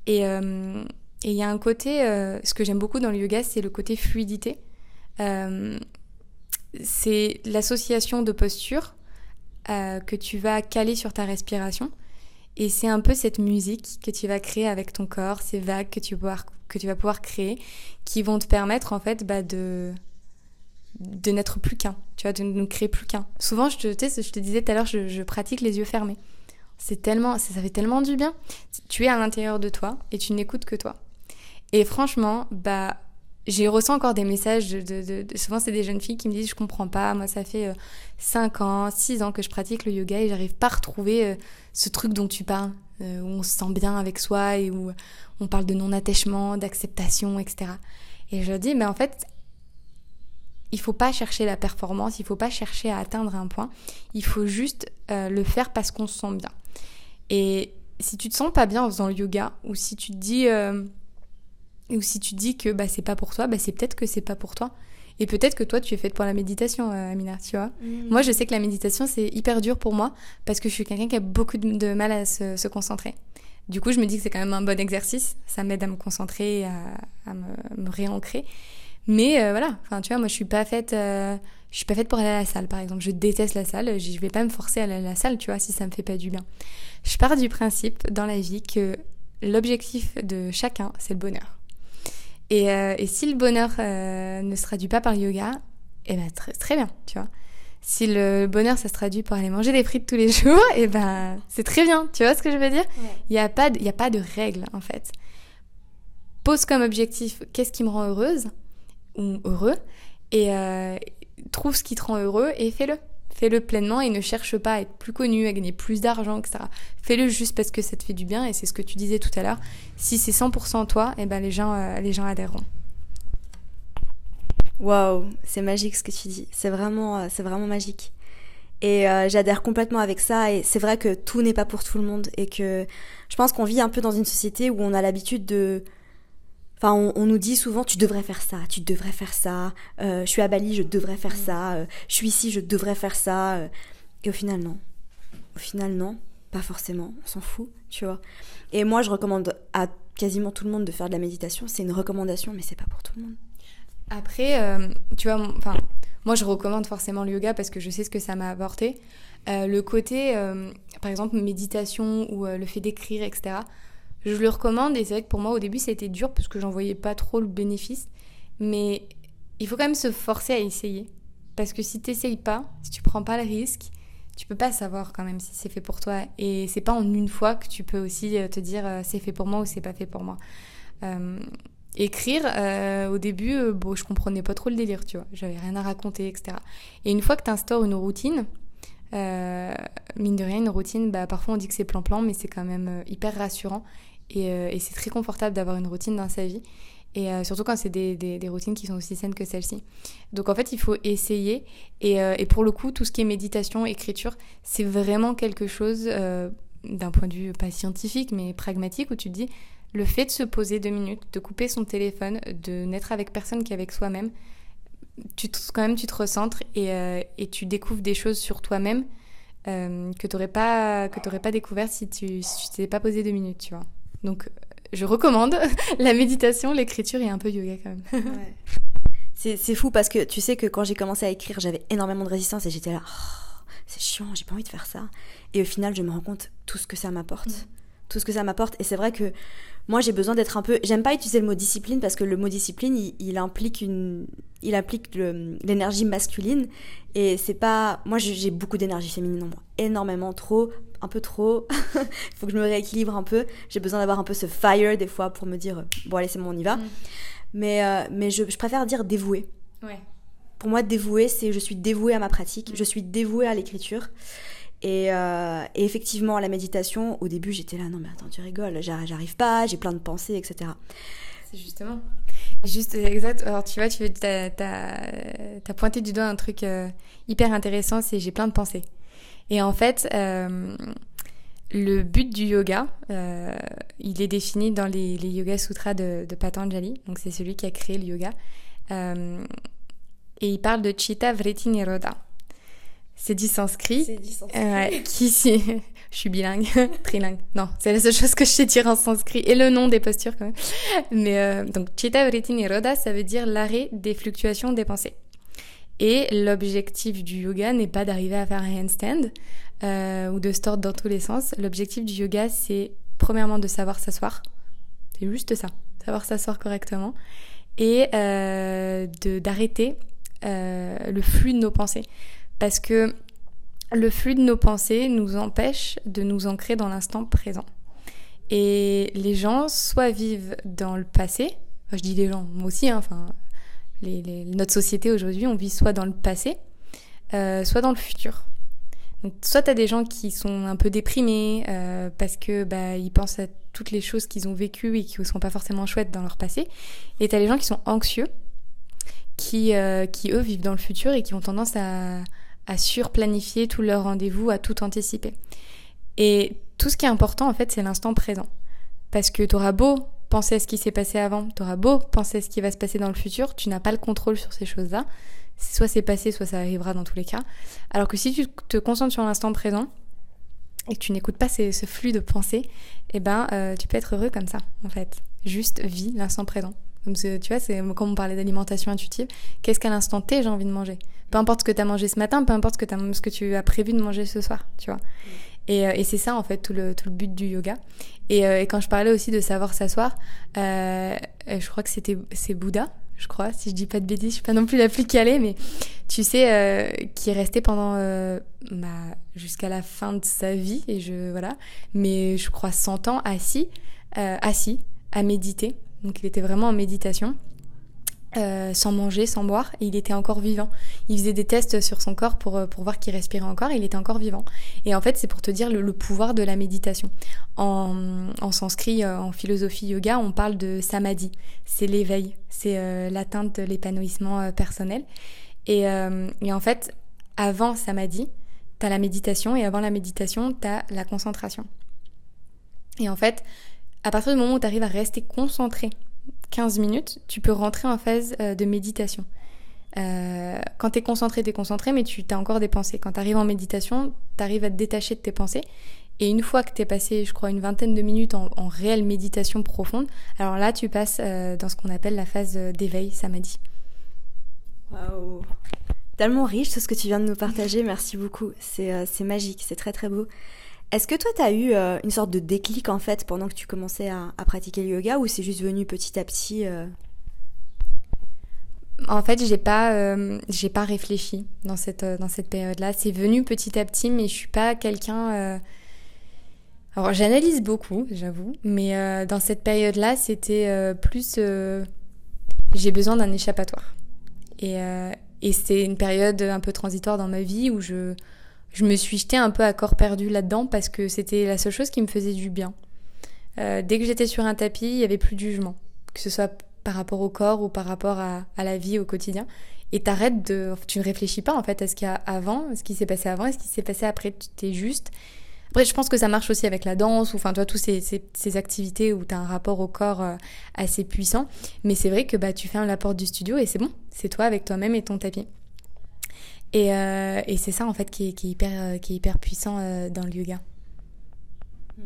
Et il y a un côté ce que j'aime beaucoup dans le yoga c'est le côté fluidité. C'est l'association de postures que tu vas caler sur ta respiration. Et c'est un peu cette musique que tu vas créer avec ton corps, ces vagues que tu vas pouvoir, que tu vas pouvoir créer, qui vont te permettre en fait bah, de, de n'être plus qu'un, tu vois, de ne créer plus qu'un. Souvent, je te, disais tout à l'heure, je, pratique les yeux fermés. C'est tellement, ça, fait tellement du bien. Tu es à l'intérieur de toi et tu n'écoutes que toi. Et franchement, bah j'ai reçu encore des messages de, souvent c'est des jeunes filles qui me disent je comprends pas moi ça fait 5 euh, ans 6 ans que je pratique le yoga et j'arrive pas à retrouver euh, ce truc dont tu parles euh, où on se sent bien avec soi et où on parle de non attachement d'acceptation etc et je dis mais en fait il faut pas chercher la performance il faut pas chercher à atteindre un point il faut juste le faire parce qu'on se sent bien et si tu te sens pas bien en faisant le yoga ou si tu te dis ou si tu dis que bah, c'est pas pour toi, bah, c'est peut-être que c'est pas pour toi. Et peut-être que toi, tu es faite pour la méditation, euh, Amina, tu vois. Mm. Moi, je sais que la méditation, c'est hyper dur pour moi parce que je suis quelqu'un qui a beaucoup de, mal à se, concentrer. Du coup, je me dis que c'est quand même un bon exercice. Ça m'aide à me concentrer, à, à me, réancrer. Mais euh, voilà, enfin, tu vois, moi, je suis pas faite. Euh, je suis pas faite pour aller à la salle, par exemple. Je déteste la salle. Je vais pas me forcer à aller à la salle, tu vois, si ça me fait pas du bien. Je pars du principe dans la vie que l'objectif de chacun, c'est le bonheur. Euh, et, si le bonheur euh, ne se traduit pas par le yoga, eh ben très, très bien, tu vois. Si le bonheur, ça se traduit par aller manger des frites tous les jours, et eh ben c'est très bien, tu vois ce que je veux dire? Il n'y a, pas de, a pas de règle, en fait. Pose comme objectif, qu'est-ce qui me rend heureuse? Ou heureux, et euh, trouve ce qui te rend heureux et fais-le fais-le pleinement et ne cherche pas à être plus connu, à gagner plus d'argent, etc. Fais-le juste parce que ça te fait du bien et c'est ce que tu disais tout à l'heure. Si c'est 100% toi, et eh ben les gens, euh, les gens adhéreront. Waouh, c'est magique ce que tu dis. C'est vraiment, euh, c'est vraiment magique. Et j'adhère complètement avec ça. Et c'est vrai que tout n'est pas pour tout le monde et que je pense qu'on vit un peu dans une société où on a l'habitude de On, nous dit souvent, tu devrais faire ça, tu devrais faire ça. Euh, je suis à Bali, je devrais faire ça. Euh, je suis ici, je devrais faire ça. Euh. et au final, non. Au final, non. Pas forcément. On s'en fout, tu vois. Et moi, je recommande à quasiment tout le monde de faire de la méditation. C'est une recommandation, mais c'est pas pour tout le monde. Après, tu vois, enfin, moi, je recommande forcément le yoga parce que je sais ce que ça m'a apporté. le côté, par exemple, méditation ou le fait d'écrire, etc je le recommande et c'est vrai que pour moi au début ça a été dur parce que j'en voyais pas trop le bénéfice. Mais il faut quand même se forcer à essayer. Parce que si tu n'essayes pas, si tu prends pas le risque, tu peux pas savoir quand même si c'est fait pour toi. Et c'est pas en une fois que tu peux aussi euh, te dire euh, c'est fait pour moi ou c'est pas fait pour moi. Euh, écrire, au début, bon, je comprenais pas trop le délire, tu vois. J'avais rien à raconter, etc. Et une fois que tu instaures une routine, mine de rien, une routine, bah, parfois on dit que c'est plan-plan, mais c'est quand même hyper rassurant. Euh, et, c'est très confortable d'avoir une routine dans sa vie. Et euh, surtout quand c'est des, routines qui sont aussi saines que celle-ci. Donc en fait, il faut essayer. Et, euh, et, pour le coup, tout ce qui est méditation, écriture, c'est vraiment quelque chose, d'un point de vue pas scientifique, mais pragmatique, où tu te dis, le fait de se poser deux minutes, de couper son téléphone, de n'être avec personne qu'avec soi-même, tu quand même tu te recentres et, tu découvres des choses sur toi-même que tu n'aurais pas, pas découvert si tu si t'étais pas posé deux minutes, tu vois. Donc, je recommande la méditation, l'écriture et un peu yoga quand même. Ouais. C'est fou parce que tu sais que quand j'ai commencé à écrire, j'avais énormément de résistance et j'étais là, oh, c'est chiant, j'ai pas envie de faire ça. Et au final, je me rends compte tout ce que ça m'apporte. Mm. Tout ce que ça m'apporte. Et c'est vrai que moi, j'ai besoin d'être un peu. J'aime pas utiliser le mot discipline parce que le mot discipline, il, implique une, il implique l'énergie masculine et c'est pas. Moi, j'ai beaucoup d'énergie féminine en moi, énormément, trop, un peu trop. Il faut que je me rééquilibre un peu. J'ai besoin d'avoir un peu ce fire des fois pour me dire bon allez c'est bon on y va. Mm. Mais euh, mais je, préfère dire dévoué. Ouais. Pour moi, dévoué, c'est je suis dévouée à ma pratique, mm. je suis dévouée à l'écriture. Euh, et, effectivement, la méditation, au début, j'étais là, non mais attends, tu rigoles, j'arrive pas, j'ai plein de pensées, etc. C'est justement. Juste, exact. Alors, tu vois, tu as, pointé du doigt un truc euh, hyper intéressant, c'est j'ai plein de pensées. Et en fait, euh, le but du yoga, il est défini dans les, Yoga Sutras de, de Patanjali. Donc, c'est celui qui a créé le yoga. et il parle de Chitta Vritti Nirodha. C'est du sanskrit. C'est du sanskrit. qui, si, je suis bilingue, trilingue. Non, c'est la seule chose que je sais dire en sanskrit et le nom des postures quand même. Mais euh, donc, Chitta Vritti Nirodha, ça veut dire l'arrêt des fluctuations des pensées. Et l'objectif du yoga n'est pas d'arriver à faire un handstand euh, ou de se tordre dans tous les sens. L'objectif du yoga, c'est premièrement de savoir s'asseoir. C'est juste ça, savoir s'asseoir correctement et euh, d'arrêter euh, le flux de nos pensées. Parce que le flux de nos pensées nous empêche de nous ancrer dans l'instant présent. Et les gens soit vivent dans le passé, je dis les gens, moi aussi, hein, enfin, notre société aujourd'hui, on vit soit dans le passé, euh, soit dans le futur. Donc, soit tu as des gens qui sont un peu déprimés euh, parce que bah, ils pensent à toutes les choses qu'ils ont vécues et qui ne sont pas forcément chouettes dans leur passé. Et tu as les gens qui sont anxieux, euh, qui eux vivent dans le futur et qui ont tendance à, à surplanifier tous leurs rendez-vous, à tout anticiper. Et tout ce qui est important, en fait, c'est l'instant présent. Parce que tu auras beau penser à ce qui s'est passé avant, tu auras beau penser à ce qui va se passer dans le futur, tu n'as pas le contrôle sur ces choses-là. Soit c'est passé, soit ça arrivera dans tous les cas. Alors que si tu te concentres sur l'instant présent et que tu n'écoutes pas ce flux de pensée, eh ben, euh, tu peux être heureux comme ça, en fait. Juste vis l'instant présent. Comme tu vois, c'est comme on parlait d'alimentation intuitive. Qu'est-ce qu'à l'instant T j'ai envie de manger? Peu importe ce que tu as mangé ce matin, peu importe ce que, as, ce que tu as prévu de manger ce soir, tu vois. Et, euh, et c'est ça, en fait, tout le, tout le but du yoga. Et, euh, et, quand je parlais aussi de savoir s'asseoir, euh, je crois que c'était c'est Bouddha, je crois, si je dis pas de bêtises, je suis pas non plus la plus calée, mais tu sais, euh, qui est resté pendant euh, bah, jusqu'à la fin de sa vie, et je voilà, mais je crois 100 ans assis, assis, à méditer. Donc il était vraiment en méditation. Euh, sans manger, sans boire, et il était encore vivant. Il faisait des tests sur son corps pour, euh, pour voir qu'il respirait encore, et il était encore vivant. Et en fait, c'est pour te dire le, pouvoir de la méditation. En, sanskrit, euh, en philosophie yoga, on parle de samadhi. C'est l'éveil, c'est l'atteinte de l'épanouissement personnel. Et, et, en fait, avant samadhi, t'as la méditation, et avant la méditation, t'as la concentration. Et en fait, à partir du moment où tu arrives à rester concentré 15 minutes, tu peux rentrer en phase euh, de méditation. Euh, quand tu es concentré, tu es concentré, mais tu as encore des pensées. Quand tu arrives en méditation, tu arrives à te détacher de tes pensées. Et une fois que tu es passé, je crois, une vingtaine de minutes en, réelle méditation profonde, alors là, tu passes euh, dans ce qu'on appelle la phase d'éveil samadhi. Waouh Tellement riche tout ce que tu viens de nous partager, merci beaucoup. C'est magique, c'est très très beau. Est-ce que toi, tu as eu euh, une sorte de déclic en fait pendant que tu commençais à, pratiquer le yoga ou c'est juste venu petit à petit euh? En fait, j'ai pas, euh, j'ai pas réfléchi dans cette, dans cette période-là. C'est venu petit à petit, mais je suis pas quelqu'un. Alors, j'analyse beaucoup, j'avoue, mais dans cette période-là, c'était plus. j'ai besoin d'un échappatoire. Et, et c'est une période un peu transitoire dans ma vie où je je me suis jetée un peu à corps perdu là-dedans parce que c'était la seule chose qui me faisait du bien. Euh, dès que j'étais sur un tapis, il y avait plus de jugement, que ce soit par rapport au corps ou par rapport à, la vie au quotidien. Et t'arrêtes de, tu ne réfléchis pas en fait à ce qu'il y a avant, à ce qui s'est passé avant, et ce qui s'est passé après. Tu es juste. Après, je pense que ça marche aussi avec la danse ou enfin, toi, toutes ces, ces, activités où tu as un rapport au corps euh, assez puissant. Mais c'est vrai que bah, tu fermes la porte du studio et c'est bon, c'est toi avec toi-même et ton tapis. Et, euh, et c'est ça en fait qui est, qui est, hyper, euh, qui est hyper puissant euh, dans le yoga. Hmm.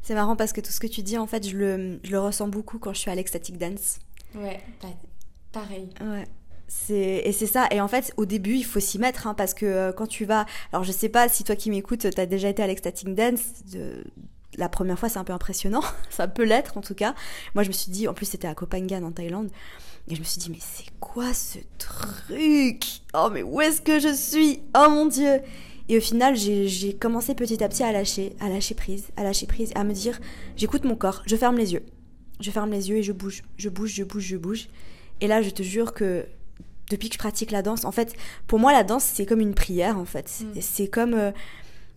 C'est marrant parce que tout ce que tu dis, en fait, je le, je le ressens beaucoup quand je suis à l'ecstatic dance. Ouais, pareil. Ouais. Et c'est ça. Et en fait, au début, il faut s'y mettre hein, parce que quand tu vas. Alors, je sais pas si toi qui m'écoutes, tu as déjà été à l'ecstatic dance. De... La première fois, c'est un peu impressionnant. ça peut l'être en tout cas. Moi, je me suis dit, en plus, c'était à Koh Phangan en Thaïlande. Et je me suis dit, mais c'est quoi ce truc? Oh, mais où est-ce que je suis? Oh mon Dieu Et au final, j'ai commencé petit à petit à lâcher, à lâcher prise, à lâcher prise, à me dire, j'écoute mon corps, je ferme les yeux. Je ferme les yeux et je bouge, je bouge, je bouge, je bouge. Et là, je te jure que depuis que je pratique la danse, en fait, pour moi, la danse, c'est comme une prière, en fait. C'est mm. comme... Euh,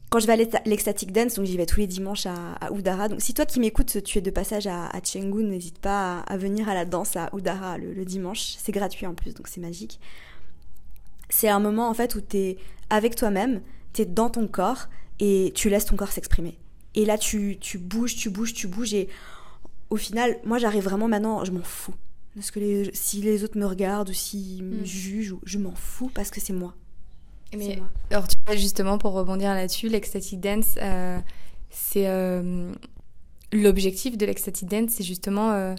quand je vais à l'Ecstatic Dance, donc j'y vais tous les dimanches à, à, Udara. Donc si toi qui m'écoutes, tu es de passage à, à Chengdu, n'hésite pas à, venir à la danse à Udara le, dimanche. C'est gratuit en plus, donc c'est magique. C'est un moment en fait où tu es avec toi-même, tu es dans ton corps et tu laisses ton corps s'exprimer. Et là, tu, tu bouges, tu bouges, tu bouges et au final, moi j'arrive vraiment maintenant, je m'en fous. Parce que les, si les autres me regardent ou s'ils me Mm. jugent, je m'en fous parce que c'est moi. Mais alors tu vois justement pour rebondir là-dessus, l'ecstatic dance, euh, c'est euh, l'objectif de l'ecstatic dance, c'est justement euh,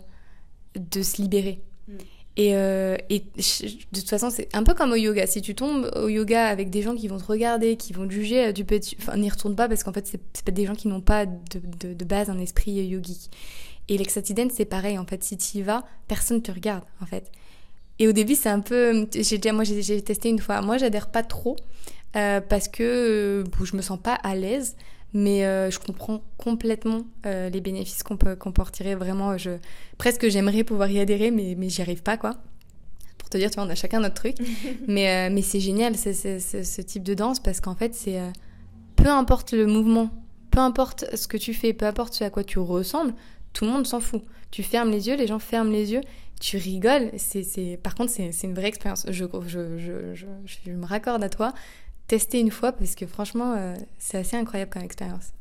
de se libérer. Mm. Et, de toute façon, c'est un peu comme au yoga. Si tu tombes au yoga avec des gens qui vont te regarder, qui vont te juger, tu peux, tu- enfin, n'y retourne pas parce qu'en fait, c'est pas des gens qui n'ont pas de, de- de base un esprit yogique. Et l'ecstatic dance, c'est pareil. En fait, si tu y vas, personne te regarde. En fait. Et au début, c'est un peu. J'ai déjà, moi, j'ai testé une fois. Moi, j'adhère pas trop euh, parce que euh, bon, je me sens pas à l'aise. Mais euh, je comprends complètement euh, les bénéfices qu'on peut, qu'on peut retirer. Vraiment, je, presque j'aimerais pouvoir y adhérer, mais, mais j'y arrive pas, quoi. Pour te dire, tu vois, on a chacun notre truc. mais mais c'est génial, c'est, c'est- c'est- ce type de danse, parce qu'en fait, c'est. peu importe le mouvement, peu importe ce que tu fais, peu importe ce à quoi tu ressembles, tout le monde s'en fout. Tu fermes les yeux, les gens ferment les yeux, tu rigoles. C'est. Par contre, c'est, une vraie expérience. Je, je, je, je, me raccorde à toi. Tester une fois parce que franchement, euh, c'est assez incroyable comme expérience.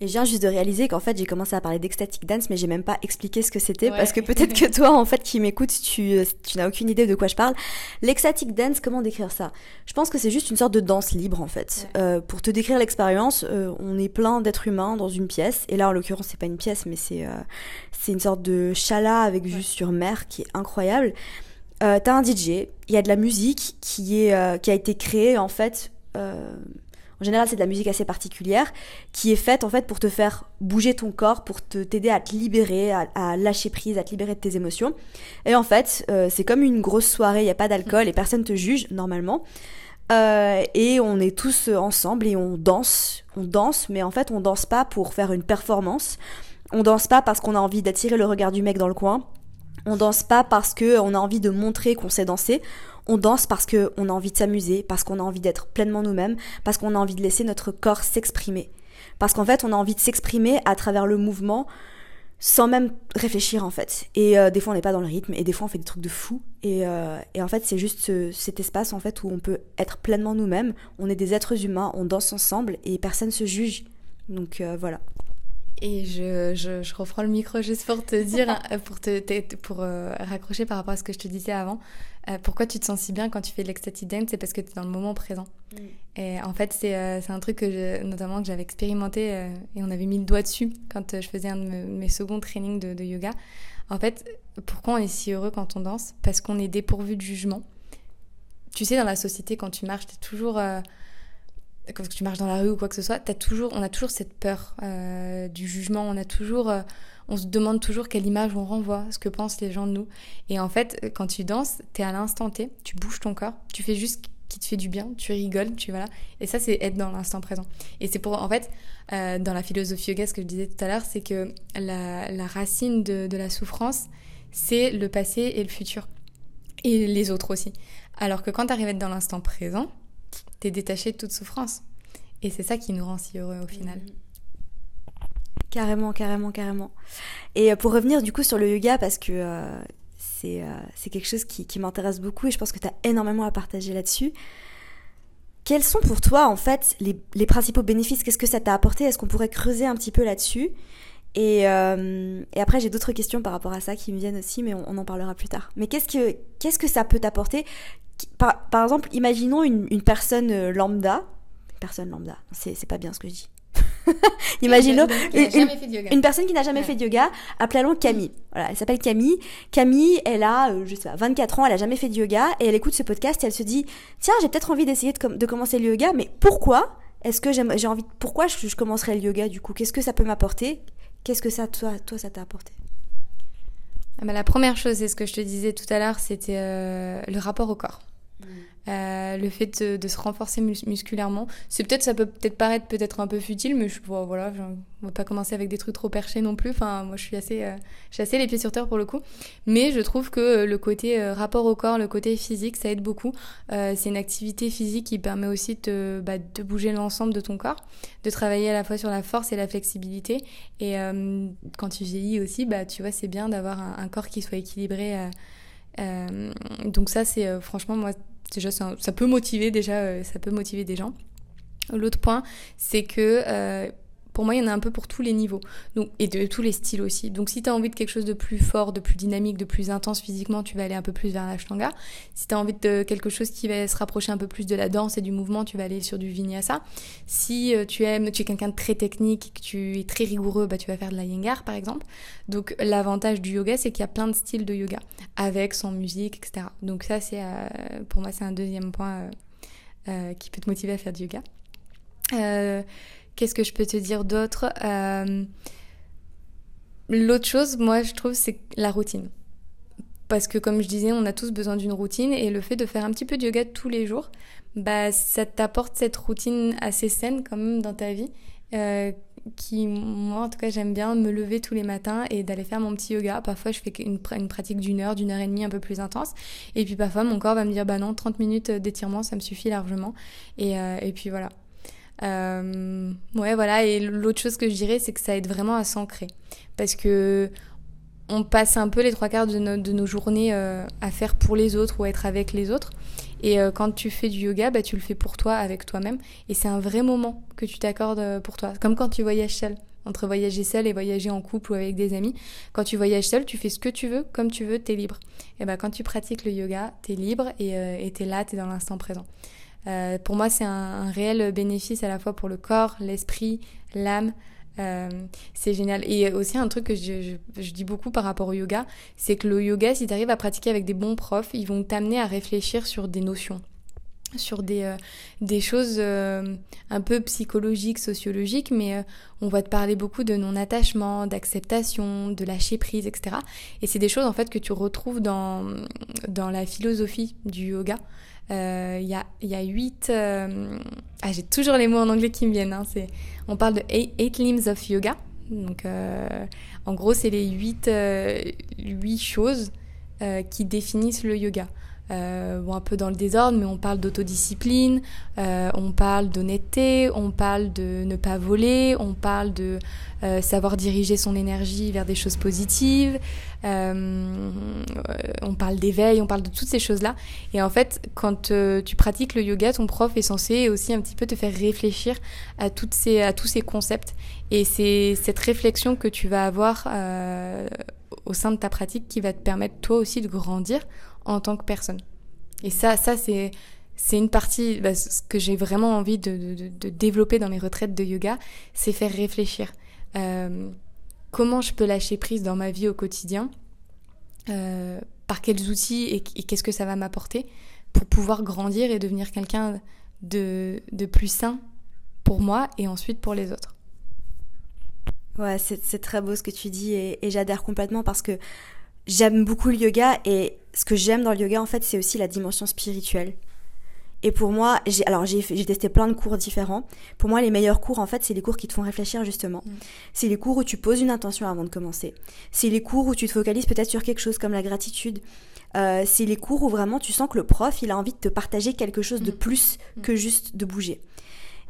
Et je viens juste de réaliser qu'en fait j'ai commencé à parler d'ecstatic dance, mais j'ai même pas expliqué ce que c'était Ouais. parce que peut-être que toi en fait qui m'écoutes, tu, tu n'as aucune idée de quoi je parle. L'ecstatic dance, comment décrire ça? Je pense que c'est juste une sorte de danse libre en fait. Ouais. Euh, pour te décrire l'expérience, euh, on est plein d'êtres humains dans une pièce, et là en l'occurrence c'est pas une pièce, mais c'est euh, c'est une sorte de chala avec vue sur mer qui est incroyable. Euh, T'as un DJ, il y a de la musique qui est euh, qui a été créée en fait. En général, c'est de la musique assez particulière qui est faite en fait pour te faire bouger ton corps, pour te t'aider à te libérer, à, à lâcher prise, à te libérer de tes émotions. Et en fait, euh, c'est comme une grosse soirée, il n'y a pas d'alcool et personne te juge normalement. Euh, et on est tous ensemble et on danse, on danse, mais en fait on danse pas pour faire une performance. On danse pas parce qu'on a envie d'attirer le regard du mec dans le coin. On danse pas parce que on a envie de montrer qu'on sait danser. On danse parce que on a envie de s'amuser, parce qu'on a envie d'être pleinement nous-mêmes, parce qu'on a envie de laisser notre corps s'exprimer. Parce qu'en fait, on a envie de s'exprimer à travers le mouvement sans même réfléchir en fait. Et euh, des fois on n'est pas dans le rythme et des fois on fait des trucs de fou. Et, euh, et en fait c'est juste ce- cet espace en fait où on peut être pleinement nous-mêmes. On est des êtres humains, on danse ensemble et personne se juge. Donc euh, voilà. Et je, je, je reprends le micro juste pour te dire, pour, te, te- pour euh, raccrocher par rapport à ce que je te disais avant, euh, pourquoi tu te sens si bien quand tu fais de l'ecstatic dance, c'est parce que tu es dans le moment présent. Et en fait, c'est euh, un truc que je- notamment que j'avais expérimenté euh, et on avait mis le doigt dessus quand euh, je faisais un de me- mes seconds trainings de, de yoga. En fait, pourquoi on est si heureux quand on danse? Parce qu'on est dépourvu de jugement. Tu sais, dans la société, quand tu marches, tu es toujours... quand tu marches dans la rue ou quoi que ce soit, as toujours, on a toujours cette peur euh, du jugement. On a toujours, euh, on se demande toujours quelle image on renvoie, ce que pensent les gens de nous. Et en fait, quand tu danses, tu es à l'instant T, tu bouges ton corps, tu fais juste ce qui te fait du bien, tu rigoles, tu voilà. Et ça, c'est être dans l'instant présent. Et c'est pour, en fait, euh, dans la philosophie yoga, ce que je disais tout à l'heure, c'est que la, racine de, la souffrance, c'est le passé et le futur. Et les autres aussi. Alors que quand tu arrives à être dans l'instant présent, t'es détaché de toute souffrance. Et c'est ça qui nous rend si heureux au final. Carrément, carrément, carrément. Et euh, pour revenir du coup sur le yoga, parce que euh, c'est euh, c'est quelque chose qui, m'intéresse beaucoup et je pense que tu as énormément à partager là-dessus. Quels sont pour toi en fait les, les principaux bénéfices? Qu'est-ce que ça t'a apporté? Est-ce qu'on pourrait creuser un petit peu là-dessus? Et, après j'ai d'autres questions par rapport à ça qui me viennent aussi, mais on, en parlera plus tard. Mais qu'est-ce que que ça peut t'apporter? Par, par exemple, imaginons une, une personne lambda. Personne lambda, c'est pas bien ce que je dis. Imaginons une- de une personne qui n'a jamais Ouais. fait de yoga, appelons Camille. Voilà, elle s'appelle Camille. Camille, elle a, euh, je sais pas, 24 ans, elle a jamais fait de yoga et elle écoute ce podcast et elle se dit, tiens, j'ai peut-être envie d'essayer de, com- de commencer le yoga, mais pourquoi est-ce que j'ai envie, pourquoi je, je commencerai le yoga du coup? Qu'est-ce que ça peut m'apporter? Qu'est-ce que ça, toi, toi, ça t'a apporté? Ah bah, la première chose, c'est ce que je te disais tout à l'heure, c'était euh, le rapport au corps. Euh, le fait de, de se renforcer mus- musculairement. C'est peut-être, ça peut peut-être paraître peut-être un peu futile, mais je, bon, voilà, on va pas commencer avec des trucs trop perchés non plus. Enfin, moi, je suis assez, euh, je suis assez les pieds sur terre pour le coup. Mais je trouve que le côté euh, rapport au corps, le côté physique, ça aide beaucoup. Euh, c'est une activité physique qui permet aussi de, bah, de bouger l'ensemble de ton corps, de travailler à la fois sur la force et la flexibilité. Et euh, quand tu vieillis aussi, bah, tu vois, c'est bien d'avoir un, un corps qui soit équilibré. euh, euh, donc ça, c'est euh, franchement moi déjà ça, peut motiver déjà, euh, ça peut motiver des gens. L'autre point, c'est que euh, pour moi, il y en a un peu pour tous les niveaux. Et de tous les styles aussi. Donc, si tu as envie de quelque chose de plus fort, de plus dynamique, de plus intense physiquement, tu vas aller un peu plus vers l'ashtanga. Si tu as envie de quelque chose qui va se rapprocher un peu plus de la danse et du mouvement, tu vas aller sur du vinyasa. Si euh, tu aimes, tu es quelqu'un de très technique, que tu es très rigoureux, bah, tu vas faire de la yengar, par exemple. Donc, l'avantage du yoga, c'est qu'il y a plein de styles de yoga, avec, sans musique, etc. Donc, ça, c'est, euh, pour moi, c'est un deuxième point euh, qui peut te motiver à faire du yoga. Qu'est-ce que je peux te dire d'autre euh, L'autre chose, moi, je trouve, c'est la routine. Parce que, comme je disais, on a tous besoin d'une routine et le fait de faire un petit peu de yoga tous les jours, bah, ça t'apporte cette routine assez saine quand même dans ta vie. Euh, qui, moi, en tout cas, j'aime bien me lever tous les matins et d'aller faire mon petit yoga. Parfois, je fais une, pratique d'une heure, d'une heure et demie un peu plus intense. Et puis, parfois, mon corps va me dire, bah non, 30 minutes d'étirement, ça me suffit largement. Et, euh, et puis, voilà. Euh, ouais, voilà. Et l'autre chose que je dirais, c'est que ça aide vraiment à s'ancrer. Parce que on passe un peu les trois quarts de, de nos journées euh, à faire pour les autres ou à être avec les autres. Et euh, quand tu fais du yoga, bah, tu le fais pour toi, avec toi-même. Et c'est un vrai moment que tu t'accordes euh, pour toi. Comme quand tu voyages seul. Entre voyager seul et voyager en couple ou avec des amis. Quand tu voyages seul, tu fais ce que tu veux, comme tu veux, t'es libre. Et ben quand tu pratiques le yoga, t'es libre et t'es là, t'es dans l'instant présent. Euh, pour moi, c'est un, réel bénéfice à la fois pour le corps, l'esprit, l'âme. Euh, c'est génial. Et aussi un truc que je, dis beaucoup par rapport au yoga, c'est que le yoga, si tu arrives à pratiquer avec des bons profs, ils vont t'amener à réfléchir sur des notions sur des, euh, choses un peu psychologiques, sociologiques, mais on va te parler beaucoup de non-attachement, d'acceptation, de lâcher prise, etc. Et c'est des choses en fait que tu retrouves dans la philosophie du yoga. Il euh, y, a, y huit... Euh, ah, j'ai toujours les mots en anglais qui me viennent. Hein, on parle de eight, limbs of yoga. Donc, euh, en gros, c'est les huit, huit choses qui définissent le yoga. Euh, bon, un peu dans le désordre, mais on parle d'autodiscipline, euh, on parle d'honnêteté, on parle de ne pas voler, on parle de euh, savoir diriger son énergie vers des choses positives, euh, on parle d'éveil, on parle de toutes ces choses-là. Et en fait, quand euh, tu pratiques le yoga, ton prof est censé aussi un petit peu te faire réfléchir à, toutes ces, à tous ces concepts. Et c'est cette réflexion que tu vas avoir au sein de ta pratique qui va te permettre toi aussi de grandir en tant que personne. Et ça, ça c'est c'est une partie, bah, ce que j'ai vraiment envie de, de, développer dans mes retraites de yoga, c'est faire réfléchir. Euh, comment je peux lâcher prise dans ma vie au quotidien euh, Par quels outils et, qu'est-ce que ça va m'apporter pour pouvoir grandir et devenir quelqu'un de, de plus sain pour moi et ensuite pour les autres. Ouais, c'est très beau ce que tu dis et, et j'adhère complètement parce que j'aime beaucoup le yoga et ce que j'aime dans le yoga en fait c'est aussi la dimension spirituelle. Et pour moi, j'ai alors j'ai testé plein de cours différents. Pour moi, les meilleurs cours en fait, c'est les cours qui te font réfléchir justement. Mm. C'est les cours où tu poses une intention avant de commencer. C'est les cours où tu te focalises peut-être sur quelque chose comme la gratitude. Euh, c'est les cours où vraiment tu sens que le prof, il a envie de te partager quelque chose de mm. plus mm. que juste de bouger.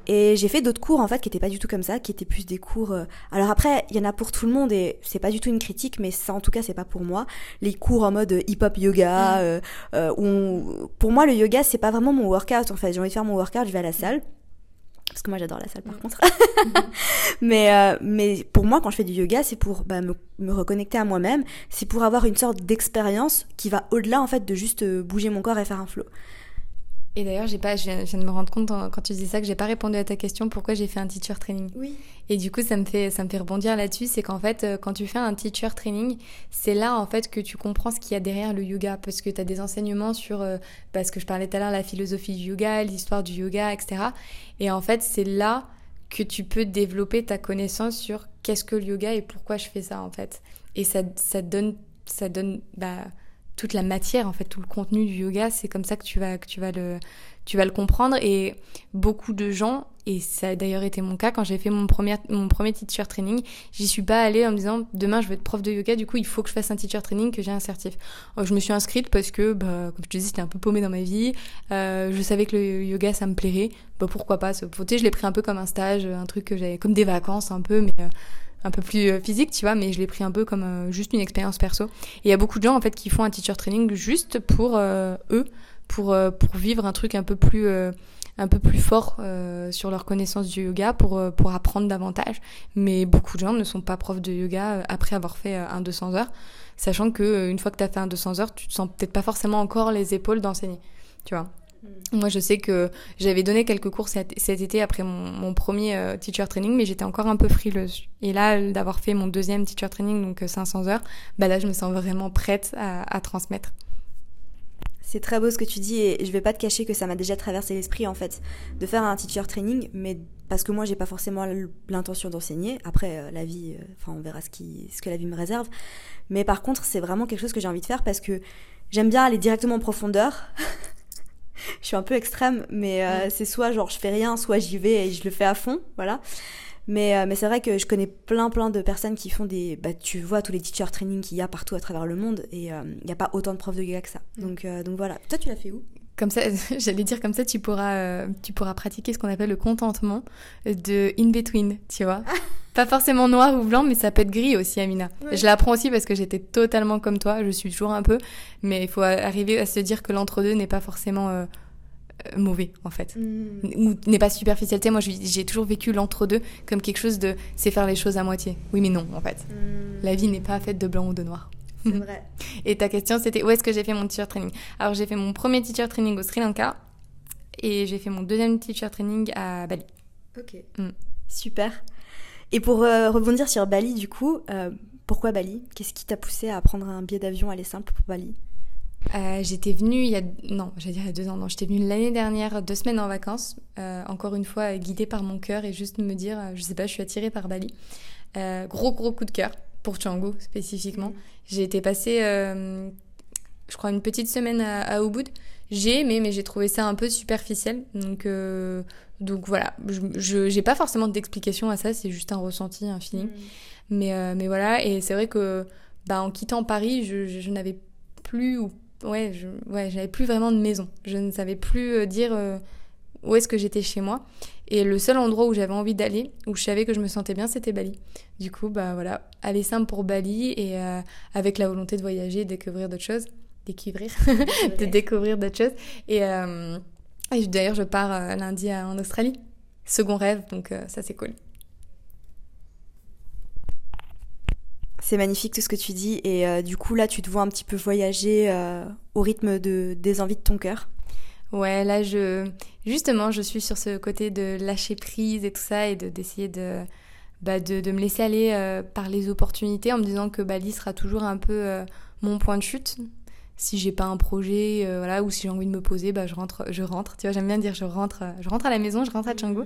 Et j'ai fait d'autres cours en fait qui étaient pas du tout comme ça, qui étaient plus des cours. Euh, alors après, il y en a pour tout le monde et c'est pas du tout une critique, mais ça en tout cas c'est pas pour moi. Les cours en mode hip-hop yoga, mm. euh, euh pour moi le yoga c'est pas vraiment mon workout en fait. J'ai envie de faire mon workout, je vais à la salle. Parce que moi j'adore la salle par mm. contre. mais, euh, mais pour moi quand je fais du yoga c'est pour bah, me, me, reconnecter à moi-même, c'est pour avoir une sorte d'expérience qui va au-delà en fait de juste bouger mon corps et faire un flow. Et d'ailleurs, j'ai pas, je viens, de me rendre compte quand tu disais ça que j'ai pas répondu à ta question pourquoi j'ai fait un teacher training. Oui. Et du coup, ça me fait, ça me fait rebondir là-dessus, c'est qu'en fait, euh, quand tu fais un teacher training, c'est là en fait que tu comprends ce qu'il y a derrière le yoga, parce que tu as des enseignements sur, parce euh, que je parlais tout à l'heure, la philosophie du yoga, l'histoire du yoga, etc. Et en fait, c'est là que tu peux développer ta connaissance sur qu'est-ce que le yoga et pourquoi je fais ça en fait. Et ça, ça donne, ça donne, bah toute la matière, en fait, tout le contenu du yoga, c'est comme ça que tu vas, que tu vas le, tu vas le comprendre. Et beaucoup de gens, et ça a d'ailleurs été mon cas quand j'ai fait mon premier, mon premier teacher training, j'y suis pas allée en me disant demain je vais être prof de yoga, du coup il faut que je fasse un teacher training, que j'ai un certif. je me suis inscrite parce que, bah, comme je te disais, c'était un peu paumé dans ma vie. Euh, je savais que le yoga ça me plairait. Bah, pourquoi pas. Sais, je l'ai pris un peu comme un stage, un truc que j'avais, comme des vacances un peu, mais. Euh, un peu plus euh, physique, tu vois, mais je l'ai pris un peu comme euh, juste une expérience perso. Et il y a beaucoup de gens en fait qui font un teacher training juste pour euh, eux, pour pour vivre un truc un peu plus un peu plus forts euh, sur leur connaissance du yoga pour, pour apprendre davantage. Mais beaucoup de gens ne sont pas profs de yoga après avoir fait un 200 heures, sachant que une fois que tu as fait un 200 heures, tu te sens peut-être pas forcément encore les épaules d'enseigner. Tu vois. Moi, je sais que j'avais donné quelques cours cet, été après mon, premier teacher training, mais j'étais encore un peu frileuse. Et là, d'avoir fait mon deuxième teacher training, donc 500 heures, bah là, je me sens vraiment prête à transmettre. C'est très beau ce que tu dis et je vais pas te cacher que ça m'a déjà traversé l'esprit en fait de faire un teacher training, mais parce que moi j'ai pas forcément l'intention d'enseigner. Après euh, la vie, euh, enfin on verra ce, qui, ce que la vie me réserve. Mais par contre c'est vraiment quelque chose que j'ai envie de faire parce que j'aime bien aller directement en profondeur. je suis un peu extrême, mais euh, c'est soit genre je fais rien, soit j'y vais et je le fais à fond, voilà. Mais, euh, mais c'est vrai que je connais plein plein de personnes qui font des... Bah, tu vois tous les teacher training qu'il y a partout à travers le monde et euh, il n'y a pas autant de profs de yoga que ça. Mm. Donc, donc voilà. Toi, tu l'as fait où? Comme ça, j'allais dire comme ça, tu pourras, tu pourras pratiquer ce qu'on appelle le contentement de in between, tu vois. pas forcément noir ou blanc, mais ça peut être gris aussi, Amina. Je l'apprends aussi parce que j'étais totalement comme toi. Je suis toujours un peu, mais il faut arriver à se dire que l'entre-deux n'est pas forcément euh, mauvais en fait mm. ou n'est pas superficiel moi j'ai toujours vécu l'entre-deux comme quelque chose de c'est faire les choses à moitié oui mais non en fait mm. la vie n'est pas faite de blanc ou de noir c'est vrai. Et ta question c'était où est-ce que j'ai fait mon teacher training? Alors j'ai fait mon premier teacher training au Sri Lanka et j'ai fait mon deuxième teacher training à Bali. Ok. Mm. super. Et pour euh, rebondir sur Bali du coup euh, pourquoi Bali? Qu'est-ce qui t'a poussé à prendre un billet d'avion aller simple pour Bali? Euh, j'étais venue il y a non, j'allais dire il y a deux ans. Non, j'étais venue l'année dernière deux semaines en vacances, euh, encore une fois guidée par mon cœur et juste me dire, je sais pas, je suis attirée par Bali. gros gros coup de cœur pour Canggu spécifiquement. J'ai été passer, je crois, une petite semaine à, à Ubud. J'ai aimé, mais j'ai trouvé ça un peu superficiel. Donc donc voilà, je j'ai pas forcément d'explication à ça, c'est juste un ressenti, un feeling. Mm. Mais mais voilà, et c'est vrai que bah, en quittant Paris, je, je n'avais plus ou ouais, je, ouais, j'avais plus vraiment de maison. Je ne savais plus euh, dire euh, où est-ce que j'étais chez moi. Et le seul endroit où j'avais envie d'aller, où je savais que je me sentais bien, c'était Bali. Du coup, bah voilà, aller simple pour Bali et euh, avec la volonté de voyager, découvrir d'autres choses, découvrir, de découvrir d'autres choses. Et, et d'ailleurs, je pars lundi en Australie. Second rêve, donc ça c'est cool. C'est magnifique tout ce que tu dis et euh, du coup là tu te vois un petit peu voyager euh, au rythme de, des envies de ton cœur. Ouais, là je justement je suis sur ce côté de lâcher prise et tout ça et de d'essayer de, bah, de, de me laisser aller euh, par les opportunités en me disant que Bali sera toujours un peu mon point de chute. Si j'ai pas un projet euh, voilà ou si j'ai envie de me poser bah je rentre je rentre. Tu vois j'aime bien dire je rentre euh, je rentre à la maison je rentre à mmh.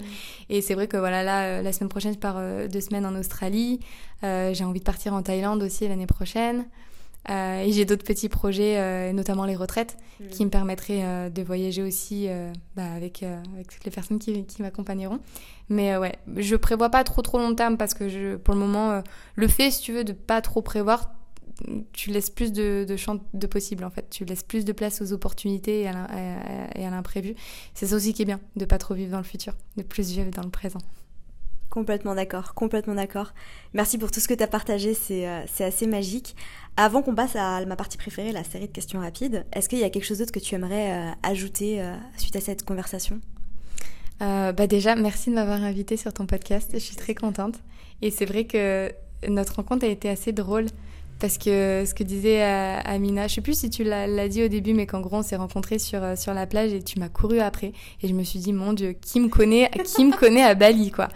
et c'est vrai que voilà là euh, la semaine prochaine je pars deux semaines en Australie. J'ai envie de partir en Thaïlande aussi l'année prochaine et j'ai d'autres petits projets notamment les retraites mmh. qui me permettraient de voyager aussi bah, avec avec toutes les personnes qui, qui m'accompagneront mais ouais je prévois pas trop trop long terme parce que je pour le moment le fait si tu veux de pas trop prévoir tu laisses plus de, de champ de possible en fait. Tu laisses plus de place aux opportunités et à l'imprévu. C'est ça aussi qui est bien, de pas trop vivre dans le futur, de plus vivre dans le présent. Complètement d'accord, complètement d'accord. Merci pour tout ce que tu as partagé, euh, c'est assez magique. Avant qu'on passe à ma partie préférée, la série de questions rapides, est-ce qu'il y a quelque chose d'autre que tu aimerais euh, ajouter euh, suite à cette conversation? Bah déjà, merci de m'avoir invité sur ton podcast, je suis très contente. Et c'est vrai que notre rencontre a été assez drôle parce que ce que disait Amina, je sais plus si tu l'as dit au début, mais qu'en gros on s'est rencontrés sur, sur la plage et tu m'as couru après. Et je me suis dit, mon Dieu, qui me connaît, qui me connaît à Bali, quoi.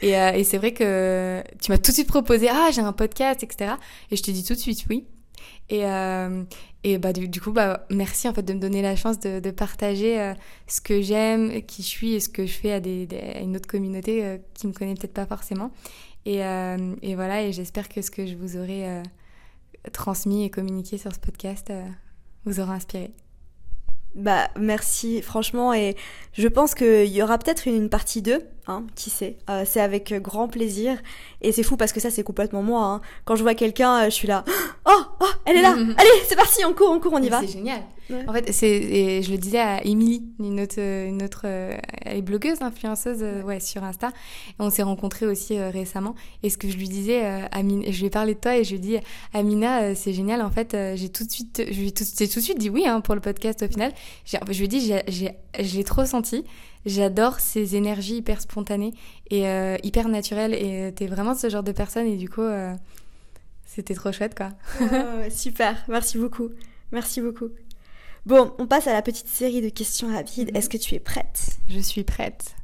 Et, euh, et c'est vrai que tu m'as tout de suite proposé, ah, j'ai un podcast, etc. Et je t'ai dit tout de suite oui. Et, et bah, du, coup, bah, merci en fait de me donner la chance de, de partager ce que j'aime, qui je suis et ce que je fais à, des, à une autre communauté qui me connaît peut-être pas forcément. Et, et voilà, et j'espère que ce que je vous aurai transmis et communiqué sur ce podcast euh, vous aura inspiré. Bah merci franchement et je pense qu'il y aura peut-être une partie 2, hein, qui sait. Euh, c'est avec grand plaisir et c'est fou parce que ça c'est complètement moi. Hein. Quand je vois quelqu'un, euh, je suis là, oh, oh elle est là, allez c'est parti, on court, on court, on y va. C'est génial. En fait, c'est, et je le disais à Émilie, une autre, une autre, euh, elle est blogueuse, influenceuse, ouais, sur Insta. Et on s'est rencontrés aussi euh, récemment. Et ce que je lui disais, Amina, je lui ai parlé de toi et je lui ai dit, Amina, c'est génial. En fait, j'ai tout de suite, je lui ai tout, tout de suite dit oui hein, pour le podcast au final. je lui ai dit, j'ai, j'ai, je l'ai trop senti. J'adore ces énergies hyper spontanées et hyper naturelles. Et t'es vraiment ce genre de personne et du coup, c'était trop chouette quoi. super, merci beaucoup. Merci beaucoup. Bon, on passe à la petite série de questions rapides. Mhm. Est-ce que tu es prête? Je suis prête.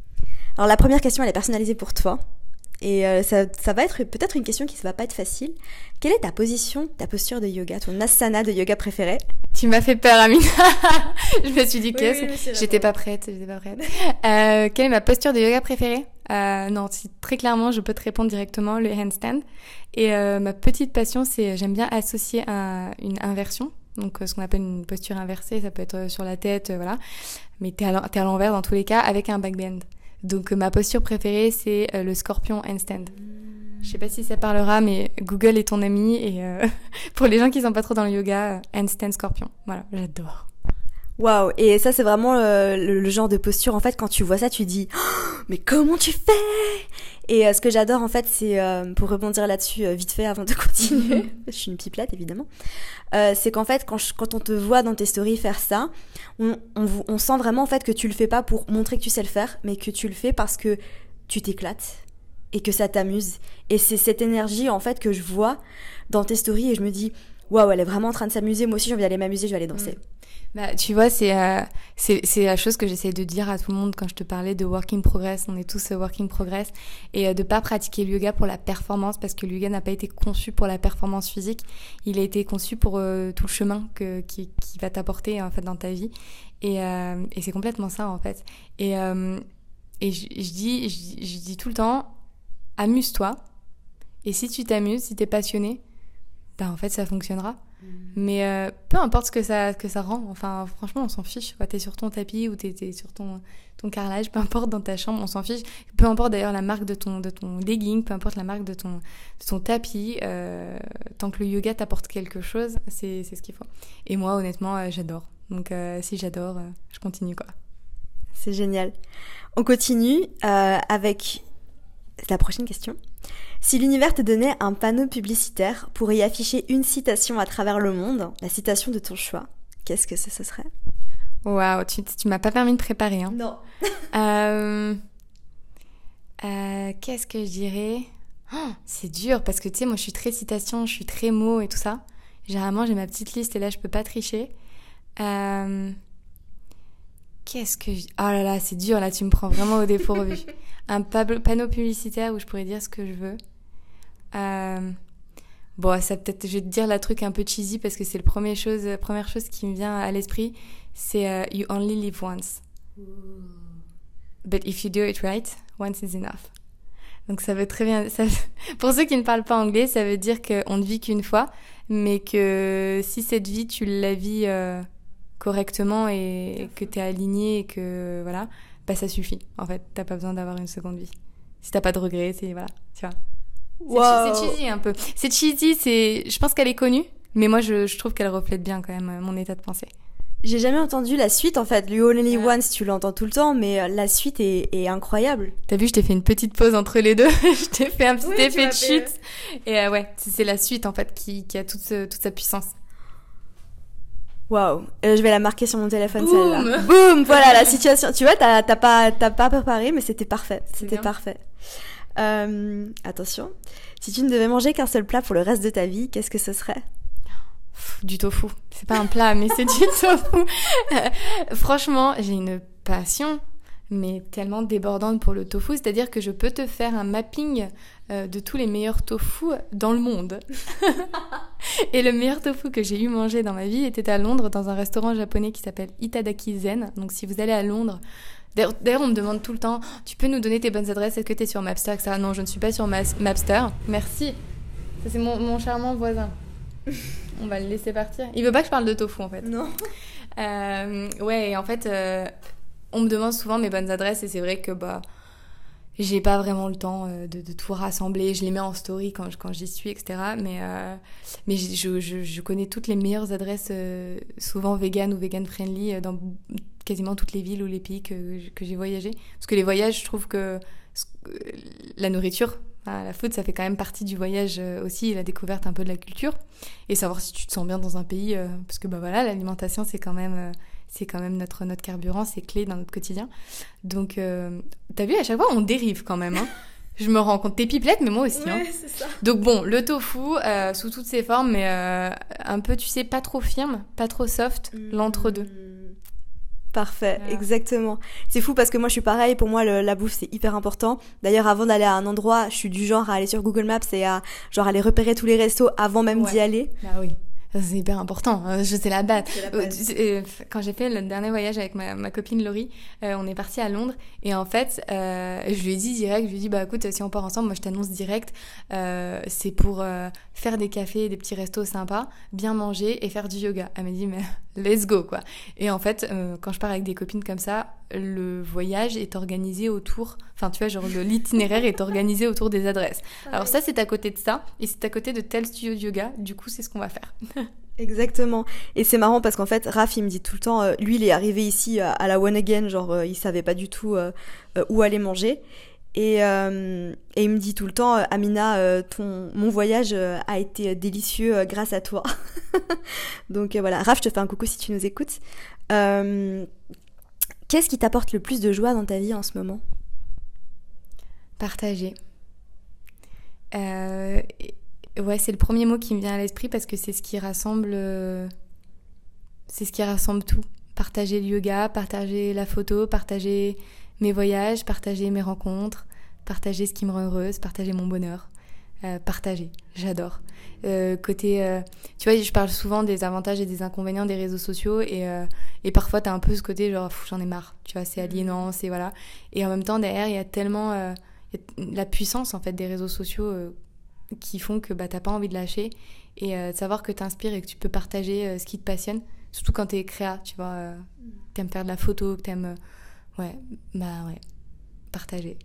Alors la première question, elle est personnalisée pour toi. Et euh, ça, va être peut-être une question qui ne va pas être facile. Quelle est ta position, ta posture de yoga, ton asana de yoga préféré? Tu m'as fait peur, Amina. je me suis dit que j'étais pas prête, j'étais pas prête. Euh, quelle est ma posture de yoga préférée? Euh, Non, très clairement, je peux te répondre directement le handstand. Et ma petite passion, c'est j'aime bien associer une inversion donc ce qu'on appelle une posture inversée, ça peut être sur la tête, voilà. Mais t'es à l'envers dans tous les cas avec un backbend. Donc ma posture préférée, c'est le scorpion handstand. Je sais pas si ça parlera, mais Google est ton ami et pour les gens qui sont pas trop dans le yoga, handstand scorpion. Voilà, j'adore. Waouh Et ça, c'est vraiment le, genre de posture. En fait, quand tu vois ça, tu dis oh, mais comment tu fais? Et ce que j'adore, en fait, c'est pour rebondir là-dessus vite fait avant de continuer. je suis une pipelette, évidemment. Euh, c'est qu'en fait, quand, on te voit dans tes stories faire ça, on, sent vraiment en fait que tu le fais pas pour montrer que tu sais le faire, mais que tu le fais parce que tu t'éclates et que ça t'amuse. Et c'est cette énergie en fait que je vois dans tes stories et je me dis, waouh, elle est vraiment en train de s'amuser. Moi aussi, j'ai envie d'aller m'amuser, je vais aller danser. Mm. Bah, tu vois, c'est euh, c'est la chose que j'essaie de dire à tout le monde quand je te parlais de working progress. On est tous working progress et euh, de pas pratiquer le yoga pour la performance parce que le yoga n'a pas été conçu pour la performance physique. Il a été conçu pour euh, tout le chemin que, qui, qui va t'apporter en fait dans ta vie. Et, euh, et c'est complètement ça en fait. Et, et je, dis je dis tout le temps, amuse-toi. Et si tu t'amuses, si t'es passionné, bah en fait ça fonctionnera. Mm. Mais euh, peu importe ce que ça, que ça rend, enfin franchement on s'en fiche. Tu es sur ton tapis ou tu es, sur ton, ton carrelage, peu importe dans ta chambre, on s'en fiche. Peu importe d'ailleurs la marque de ton, de ton legging, peu importe la marque de ton, de ton tapis, euh, tant que le yoga t'apporte quelque chose, c'est ce qu'il faut. Et moi honnêtement euh, j'adore. Donc si j'adore, je continue quoi. C'est génial. On continue avec la prochaine question. Si l'univers te donnait un panneau publicitaire pour y afficher une citation à travers le monde, la citation de ton choix, qu'est-ce que ce, serait? Waouh, tu, tu m'as pas permis de préparer. Hein. Non. Euh, euh, qu'est-ce que je dirais? Oh, C'est dur parce que tu sais, moi je suis très citation, je suis très mot et tout ça. Généralement, j'ai ma petite liste et là je peux pas tricher. Euh, qu'est-ce que je... Oh là là, c'est dur là, tu me prends vraiment au dépourvu. un panneau publicitaire où je pourrais dire ce que je veux. Euh, bon, ça peut-être, je vais te dire la truc un peu cheesy parce que c'est la première chose, première chose qui me vient à l'esprit, c'est euh, You only live once. But if you do it right, once is enough. Donc ça veut très bien. Ça, pour ceux qui ne parlent pas anglais, ça veut dire qu'on ne vit qu'une fois, mais que si cette vie tu la vis euh, correctement et que tu es aligné et que voilà, bah ça suffit. En fait, t'as pas besoin d'avoir une seconde vie. Si t'as pas de regrets, c'est voilà, tu vois. C'est cheesy un peu. C'est cheesy, c'est. Je pense qu'elle est connue, mais moi je, je trouve qu'elle reflète bien quand même mon état de pensée. J'ai jamais entendu la suite en fait. You Only Once, tu l'entends tout le temps, mais euh, la suite est, est incroyable. T'as vu, je t'ai fait une petite pause entre les deux. je t'ai fait un petit effet de chute. Et euh, ouais, c'est la suite en fait qui, qui a toute, toute sa puissance. Waouh, euh, je vais la marquer sur mon téléphone celle-là. Boum, voilà la situation. Tu vois, t'as pas t'as pas préparé, mais c'était parfait. C'était parfait. Euh, attention, si tu ne devais manger qu'un seul plat pour le reste de ta vie, qu'est-ce que ce serait? Du tofu. C'est pas un plat, mais c'est du tofu. franchement, j'ai une passion mais tellement débordante pour le tofu, c'est-à-dire que je peux te faire un mapping euh, de tous les meilleurs tofu dans le monde. et le meilleur tofu que j'ai eu mangé dans ma vie était à Londres dans un restaurant japonais qui s'appelle Itadaki Zen. Donc si vous allez à Londres, d'ailleurs on me demande tout le temps, tu peux nous donner tes bonnes adresses, est-ce que tu es sur Mapster, etc. Non, je ne suis pas sur Mapster. Merci. Ça c'est mon, charmant voisin. on va le laisser partir. Il veut pas que je parle de tofu en fait. Non. Euh, ouais, et en fait, euh, on me demande souvent mes bonnes adresses et c'est vrai que bah j'ai pas vraiment le temps euh, de, tout rassembler. Je les mets en story quand, j'y suis, etc. Mais, euh, je, connais toutes les meilleures adresses, euh, souvent vegan ou vegan friendly, dans quasiment toutes les villes ou les pays que, que j'ai voyagé. Parce que les voyages, je trouve que la nourriture, la food, ça fait quand même partie du voyage aussi, la découverte un peu de la culture. Et savoir si tu te sens bien dans un pays, parce que bah voilà, l'alimentation, c'est quand même c'est quand même notre, notre carburant, c'est clé dans notre quotidien. Donc, euh, t'as vu, à chaque fois, on dérive quand même. Hein. Je me rends compte, t'es pipelette, mais moi aussi. Hein. Ça. Donc bon, le tofu, euh, sous toutes ses formes, mais euh, un peu, tu sais, pas trop firme, pas trop soft, mmh. l'entre-deux. Parfait, voilà. exactement. C'est fou parce que moi je suis pareil, pour moi le, la bouffe c'est hyper important. D'ailleurs avant d'aller à un endroit, je suis du genre à aller sur Google Maps et à genre aller repérer tous les restos avant même ouais. d'y aller. Bah oui. C'est hyper important. Euh, Je sais la base. Euh, quand j'ai fait le dernier voyage avec ma, ma copine Laurie, euh, on est parti à Londres et en fait, euh, je lui ai dit direct, je lui ai dit bah écoute, si on part ensemble, moi je t'annonce direct, euh, c'est pour faire des cafés, des petits restos sympas, bien manger et faire du yoga. Elle m'a dit mais let's go quoi. Et en fait, quand je pars avec des copines comme ça, le voyage est organisé autour, enfin tu vois, genre l'itinéraire est organisé autour des adresses. Alors ça c'est à côté de ça et c'est à côté de tel studio de yoga. Du coup c'est ce qu'on va faire. Exactement. Et c'est marrant parce qu'en fait, Raph, il me dit tout le temps, euh, lui, il est arrivé ici à, à la One Again, genre, euh, il savait pas du tout euh, où aller manger. Et, et, il me dit tout le temps, Amina, ton, mon voyage a été délicieux grâce à toi. Donc voilà, Raph, je te fais un coucou si tu nous écoutes. Qu'est-ce qui t'apporte le plus de joie dans ta vie en ce moment? Partager. Euh, Ouais, c'est le premier mot qui me vient à l'esprit parce que c'est ce qui rassemble. Euh... C'est ce qui rassemble tout. Partager le yoga, partager la photo, partager mes voyages, partager mes rencontres, partager ce qui me rend heureuse, partager mon bonheur. Euh, partager, j'adore. Euh, côté, euh, tu vois, je parle souvent des avantages et des inconvénients des réseaux sociaux et, et parfois t'as un peu ce côté genre j'en ai marre, tu vois, c'est aliénant, c'est voilà. Et en même temps derrière il y a tellement y a la puissance en fait des réseaux sociaux qui font que bah, t'as pas envie de lâcher et de savoir que t'inspires et que tu peux partager ce qui te passionne, surtout quand t'es créa, tu vois, t'aimes faire de la photo, que t'aimes, ouais, bah ouais, partager.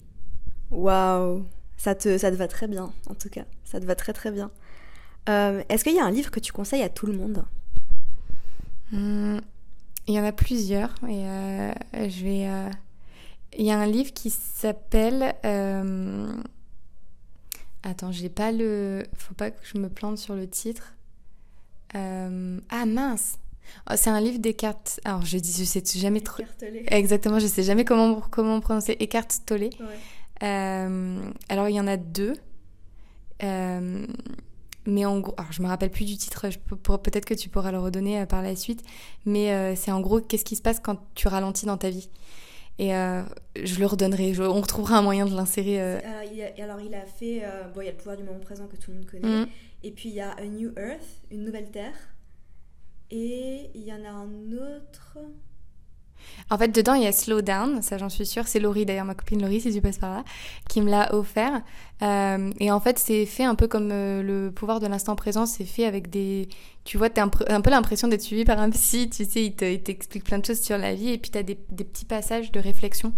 Waouh, ça te, ça te va très bien, en tout cas, ça te va très très bien. Euh, Est-ce qu'il y a un livre que tu conseilles à tout le monde? Mmh, Il y en a plusieurs et je vais. Il y a un livre qui s'appelle Attends, j'ai pas le. Faut pas que je me plante sur le titre. Euh... Ah mince oh, C'est un livre d'Eckhart. Alors je dis, je sais jamais trop. Exactement, je sais jamais comment, comment prononcer. Eckhart Tolle. Ouais. Euh... Alors il y en a deux. Euh... Mais en gros, alors je me rappelle plus du titre, peut-être que tu pourras le redonner euh, par la suite, mais c'est en gros qu'est-ce qui se passe quand tu ralentis dans ta vie? Et euh, je le redonnerai. Je, on retrouvera un moyen de l'insérer. Euh... Euh, alors, il a fait. bon, il y a le pouvoir du moment présent que tout le monde connaît. Mm. Et puis, il y a A New Earth, une nouvelle terre. Et il y en a un autre. En fait, dedans, il y a Slow Down, ça j'en suis sûre. C'est Laurie, d'ailleurs, ma copine Laurie, si tu passes par là, qui me l'a offert. Euh, et en fait, c'est fait un peu comme euh, le pouvoir de l'instant présent, c'est fait avec des... Tu vois, t'as un, un, peu l'impression d'être suivi par un psy, tu sais, il t'explique plein de choses sur la vie, et puis t'as des, des petits passages de réflexion.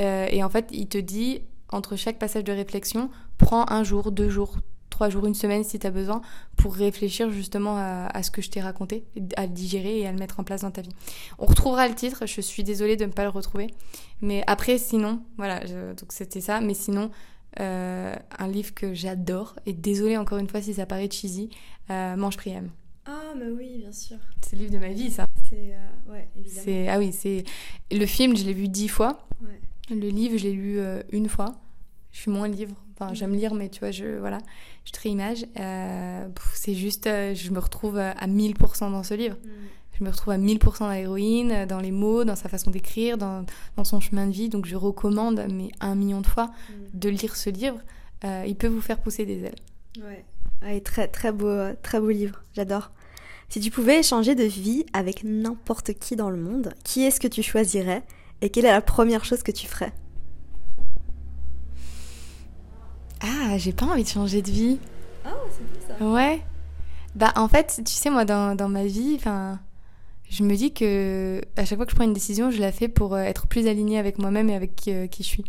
Euh, et en fait, il te dit, entre chaque passage de réflexion, prends un jour, deux jours, trois jours, une semaine si tu as besoin pour réfléchir justement à, à ce que je t'ai raconté, à le digérer et à le mettre en place dans ta vie. On retrouvera le titre, je suis désolée de ne pas le retrouver. Mais après, sinon, voilà, je, donc c'était ça. Mais sinon, euh, un livre que j'adore, et désolée encore une fois si ça paraît cheesy, euh, Mange Priem. Ah, bah oui, bien sûr. C'est le livre de ma vie, ça. C'est, euh, ouais, évidemment. Ah oui, c'est. Le film, je l'ai vu dix fois. Ouais. Le livre, je l'ai lu euh, une fois. Je suis moins livre. Enfin, j'aime lire, mais tu vois, je, voilà, je très image. Euh, c'est juste, euh, je me retrouve à 1000% dans ce livre. Mm. Je me retrouve à 1000% dans l'héroïne, dans les mots, dans sa façon d'écrire, dans, dans, son chemin de vie. Donc, je recommande, mais un million de fois, mm. de lire ce livre. Euh, il peut vous faire pousser des ailes. Ouais, ouais très, très, beau, très beau livre. J'adore. Si tu pouvais échanger de vie avec n'importe qui dans le monde, qui est-ce que tu choisirais et quelle est la première chose que tu ferais? Ah, j'ai pas envie de changer de vie. Ah, oh, c'est ça. Ouais. Bah, en fait, tu sais, moi, dans, dans ma vie, enfin, je me dis que à chaque fois que je prends une décision, je la fais pour être plus alignée avec moi-même et avec qui, euh, qui, je suis.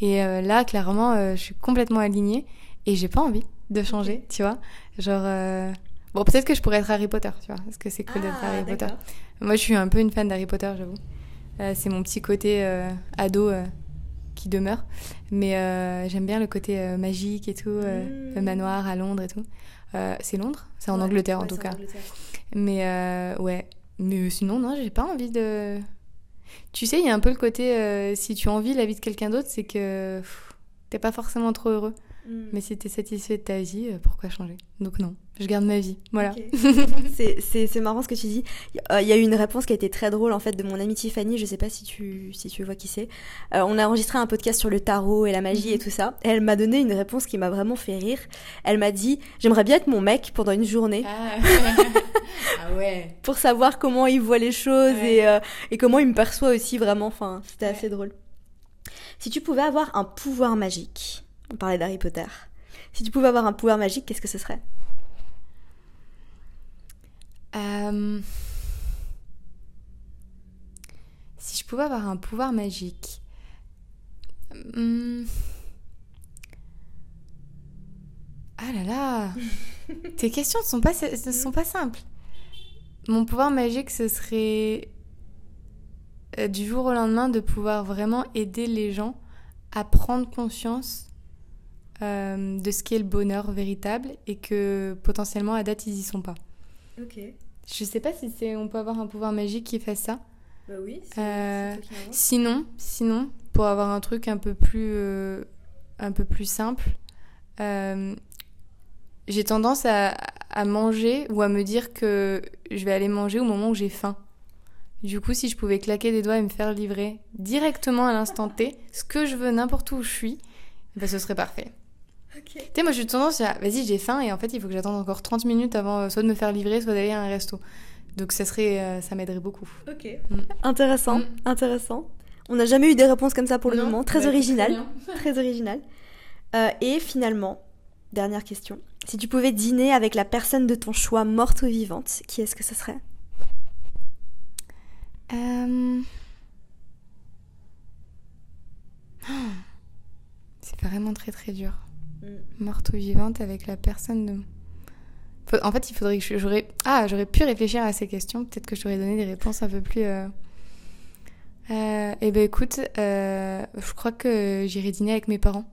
Et euh, là, clairement, euh, je suis complètement alignée et j'ai pas envie de changer, tu vois. Genre, euh... bon, peut-être que je pourrais être Harry Potter, tu vois, parce que c'est cool ah, d'être Harry Potter. Moi, je suis un peu une fan d'Harry Potter, j'avoue. c'est mon petit côté ado qui demeure. Mais euh, j'aime bien le côté euh, magique et tout, euh, mmh. le manoir à Londres et tout. c'est Londres? C'est en ouais, Angleterre en tout cas. Angleterre. Mais ouais, mais sinon, non, j'ai pas envie de. Tu sais, il y a un peu le côté, si tu envies la vie de quelqu'un d'autre, c'est que t'es pas forcément trop heureux. Mm. Mais si t'es satisfait de ta vie, euh, pourquoi changer? Donc non, je garde ma vie. Voilà. c'est marrant ce que tu dis. Il y a eu une réponse qui a été très drôle en fait de mon amie Tiffany. Je sais pas si tu, si tu vois qui c'est. Euh, on a enregistré un podcast sur le tarot et la magie et mhm. tout ça. Et elle m'a donné une réponse qui m'a vraiment fait rire. Elle m'a dit J'aimerais bien être mon mec pendant une journée. Ah, ah ouais. Pour savoir comment il voit les choses et, euh, et, comment il me perçoit aussi vraiment. Enfin, c'était assez drôle. Si tu pouvais avoir un pouvoir magique, on parlait d'Harry Potter. Si tu pouvais avoir un pouvoir magique, qu'est-ce que ce serait? Euh, Si je pouvais avoir un pouvoir magique. Hmm. Ah là là Tes questions ne sont pas, sont pas simples. Mon pouvoir magique, ce serait euh, du jour au lendemain de pouvoir vraiment aider les gens à prendre conscience euh, de ce qu'est le bonheur véritable et que potentiellement à date ils y sont pas. Ok. Je sais pas si c'est on peut avoir un pouvoir magique qui fait ça. Bah oui. Euh, sinon, sinon, pour avoir un truc un peu plus, euh, un peu plus simple, j'ai tendance à, à, manger ou à me dire que je vais aller manger au moment où j'ai faim. Du coup, si je pouvais claquer des doigts et me faire livrer directement à l'instant T, ce que je veux n'importe où je suis, ben, ce serait parfait. Tu sais, moi, j'ai tendance à, vas-y, j'ai faim et en fait, il faut que j'attende encore 30 minutes avant euh, soit de me faire livrer, soit d'aller à un resto. Donc, ça serait, euh, ça m'aiderait beaucoup. Ok. Mm. Intéressant, mm. intéressant. On n'a jamais eu des réponses comme ça pour le moment. Très bah, original. Très, original. Euh, et finalement, dernière question. Si tu pouvais dîner avec la personne de ton choix, morte ou vivante, qui est-ce que ce serait? C'est vraiment très très dur. Mm. morte ou vivante avec la personne de... En fait, il faudrait que j'aurais... Ah, j'aurais pu réfléchir à ces questions. Peut-être que je t'aurais donné des réponses un peu plus... Euh... Euh, eh ben écoute, euh, je crois que j'irai dîner avec mes parents.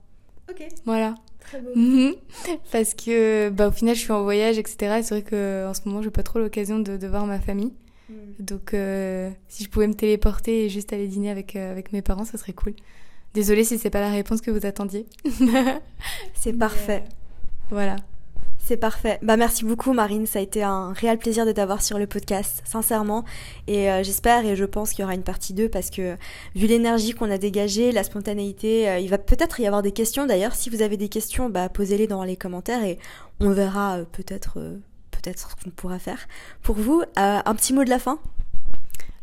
Ok. Voilà. Très beau. Mhm. Parce que, bah, au final, je suis en voyage, etc. c'est vrai qu'en ce moment, j'ai pas trop l'occasion de, de, voir ma famille. Mm. Donc, euh, si je pouvais me téléporter et juste aller dîner avec, avec mes parents, ça serait cool. Désolée si c'est pas la réponse que vous attendiez. c'est parfait. Voilà. C'est parfait. Bah merci beaucoup Marine, ça a été un réel plaisir de t'avoir sur le podcast, sincèrement. Et euh, j'espère et je pense qu'il y aura une partie 2 parce que vu l'énergie qu'on a dégagée, la spontanéité, euh, il va peut-être y avoir des questions. D'ailleurs, si vous avez des questions, bah posez-les dans les commentaires et on verra euh, peut-être peut-être ce qu'on pourra faire. Pour vous, un petit mot de la fin? euh,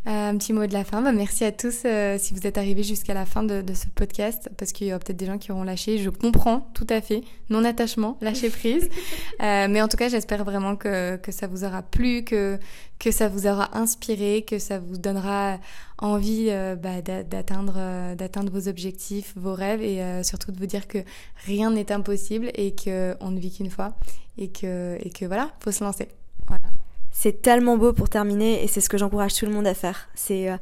un petit mot de la fin. Bah, merci à tous euh, si vous êtes arrivés jusqu'à la fin de, ce podcast, parce qu'il y aura peut-être des gens qui auront lâché. Je comprends tout à fait. Non-attachement, lâcher prise. euh, mais en tout cas, j'espère vraiment que, que ça vous aura plu, que, que ça vous aura inspiré, que ça vous donnera envie euh, bah, d'atteindre d'atteindre vos objectifs, vos rêves, et surtout de vous dire que rien n'est impossible et qu'on ne vit qu'une fois, et que, et que voilà, faut se lancer. Voilà. C'est tellement beau pour terminer et c'est ce que j'encourage tout le monde à faire. C'est euh,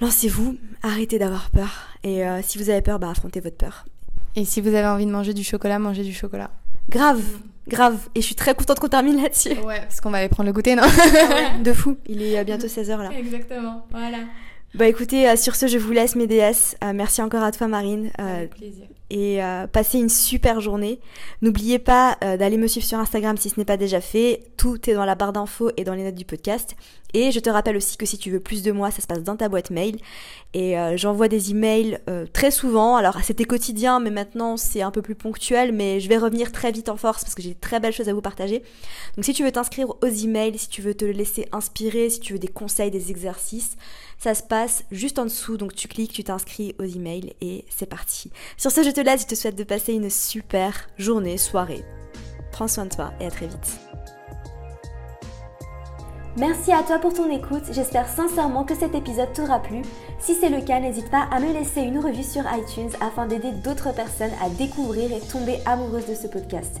lancez-vous, arrêtez d'avoir peur et euh, si vous avez peur, bah affrontez votre peur. Et si vous avez envie de manger du chocolat, mangez du chocolat. Grave, grave. Et je suis très contente qu'on termine là-dessus. Ouais, parce qu'on va aller prendre le goûter, non De fou. Il est euh, bientôt 16h là. Exactement, voilà. Bah écoutez, sur ce, je vous laisse mes déesses. merci encore à toi, Marine. Avec plaisir et euh, passez une super journée. N'oubliez pas euh, d'aller me suivre sur Instagram si ce n'est pas déjà fait. Tout est dans la barre d'infos et dans les notes du podcast. Et je te rappelle aussi que si tu veux plus de moi, ça se passe dans ta boîte mail. Et euh, j'envoie des emails très souvent. Alors c'était quotidien, mais maintenant c'est un peu plus ponctuel. Mais je vais revenir très vite en force parce que j'ai de très belles choses à vous partager. Donc si tu veux t'inscrire aux emails, si tu veux te laisser inspirer, si tu veux des conseils, des exercices, ça se passe juste en dessous. Donc tu cliques, tu t'inscris aux emails et c'est parti. Sur ce, je te laisse, je te souhaite de passer une super journée, soirée. Prends soin de toi et à très vite. Merci à toi pour ton écoute, j'espère sincèrement que cet épisode t'aura plu. Si c'est le cas, n'hésite pas à me laisser une revue sur iTunes afin d'aider d'autres personnes à découvrir et tomber amoureuses de ce podcast.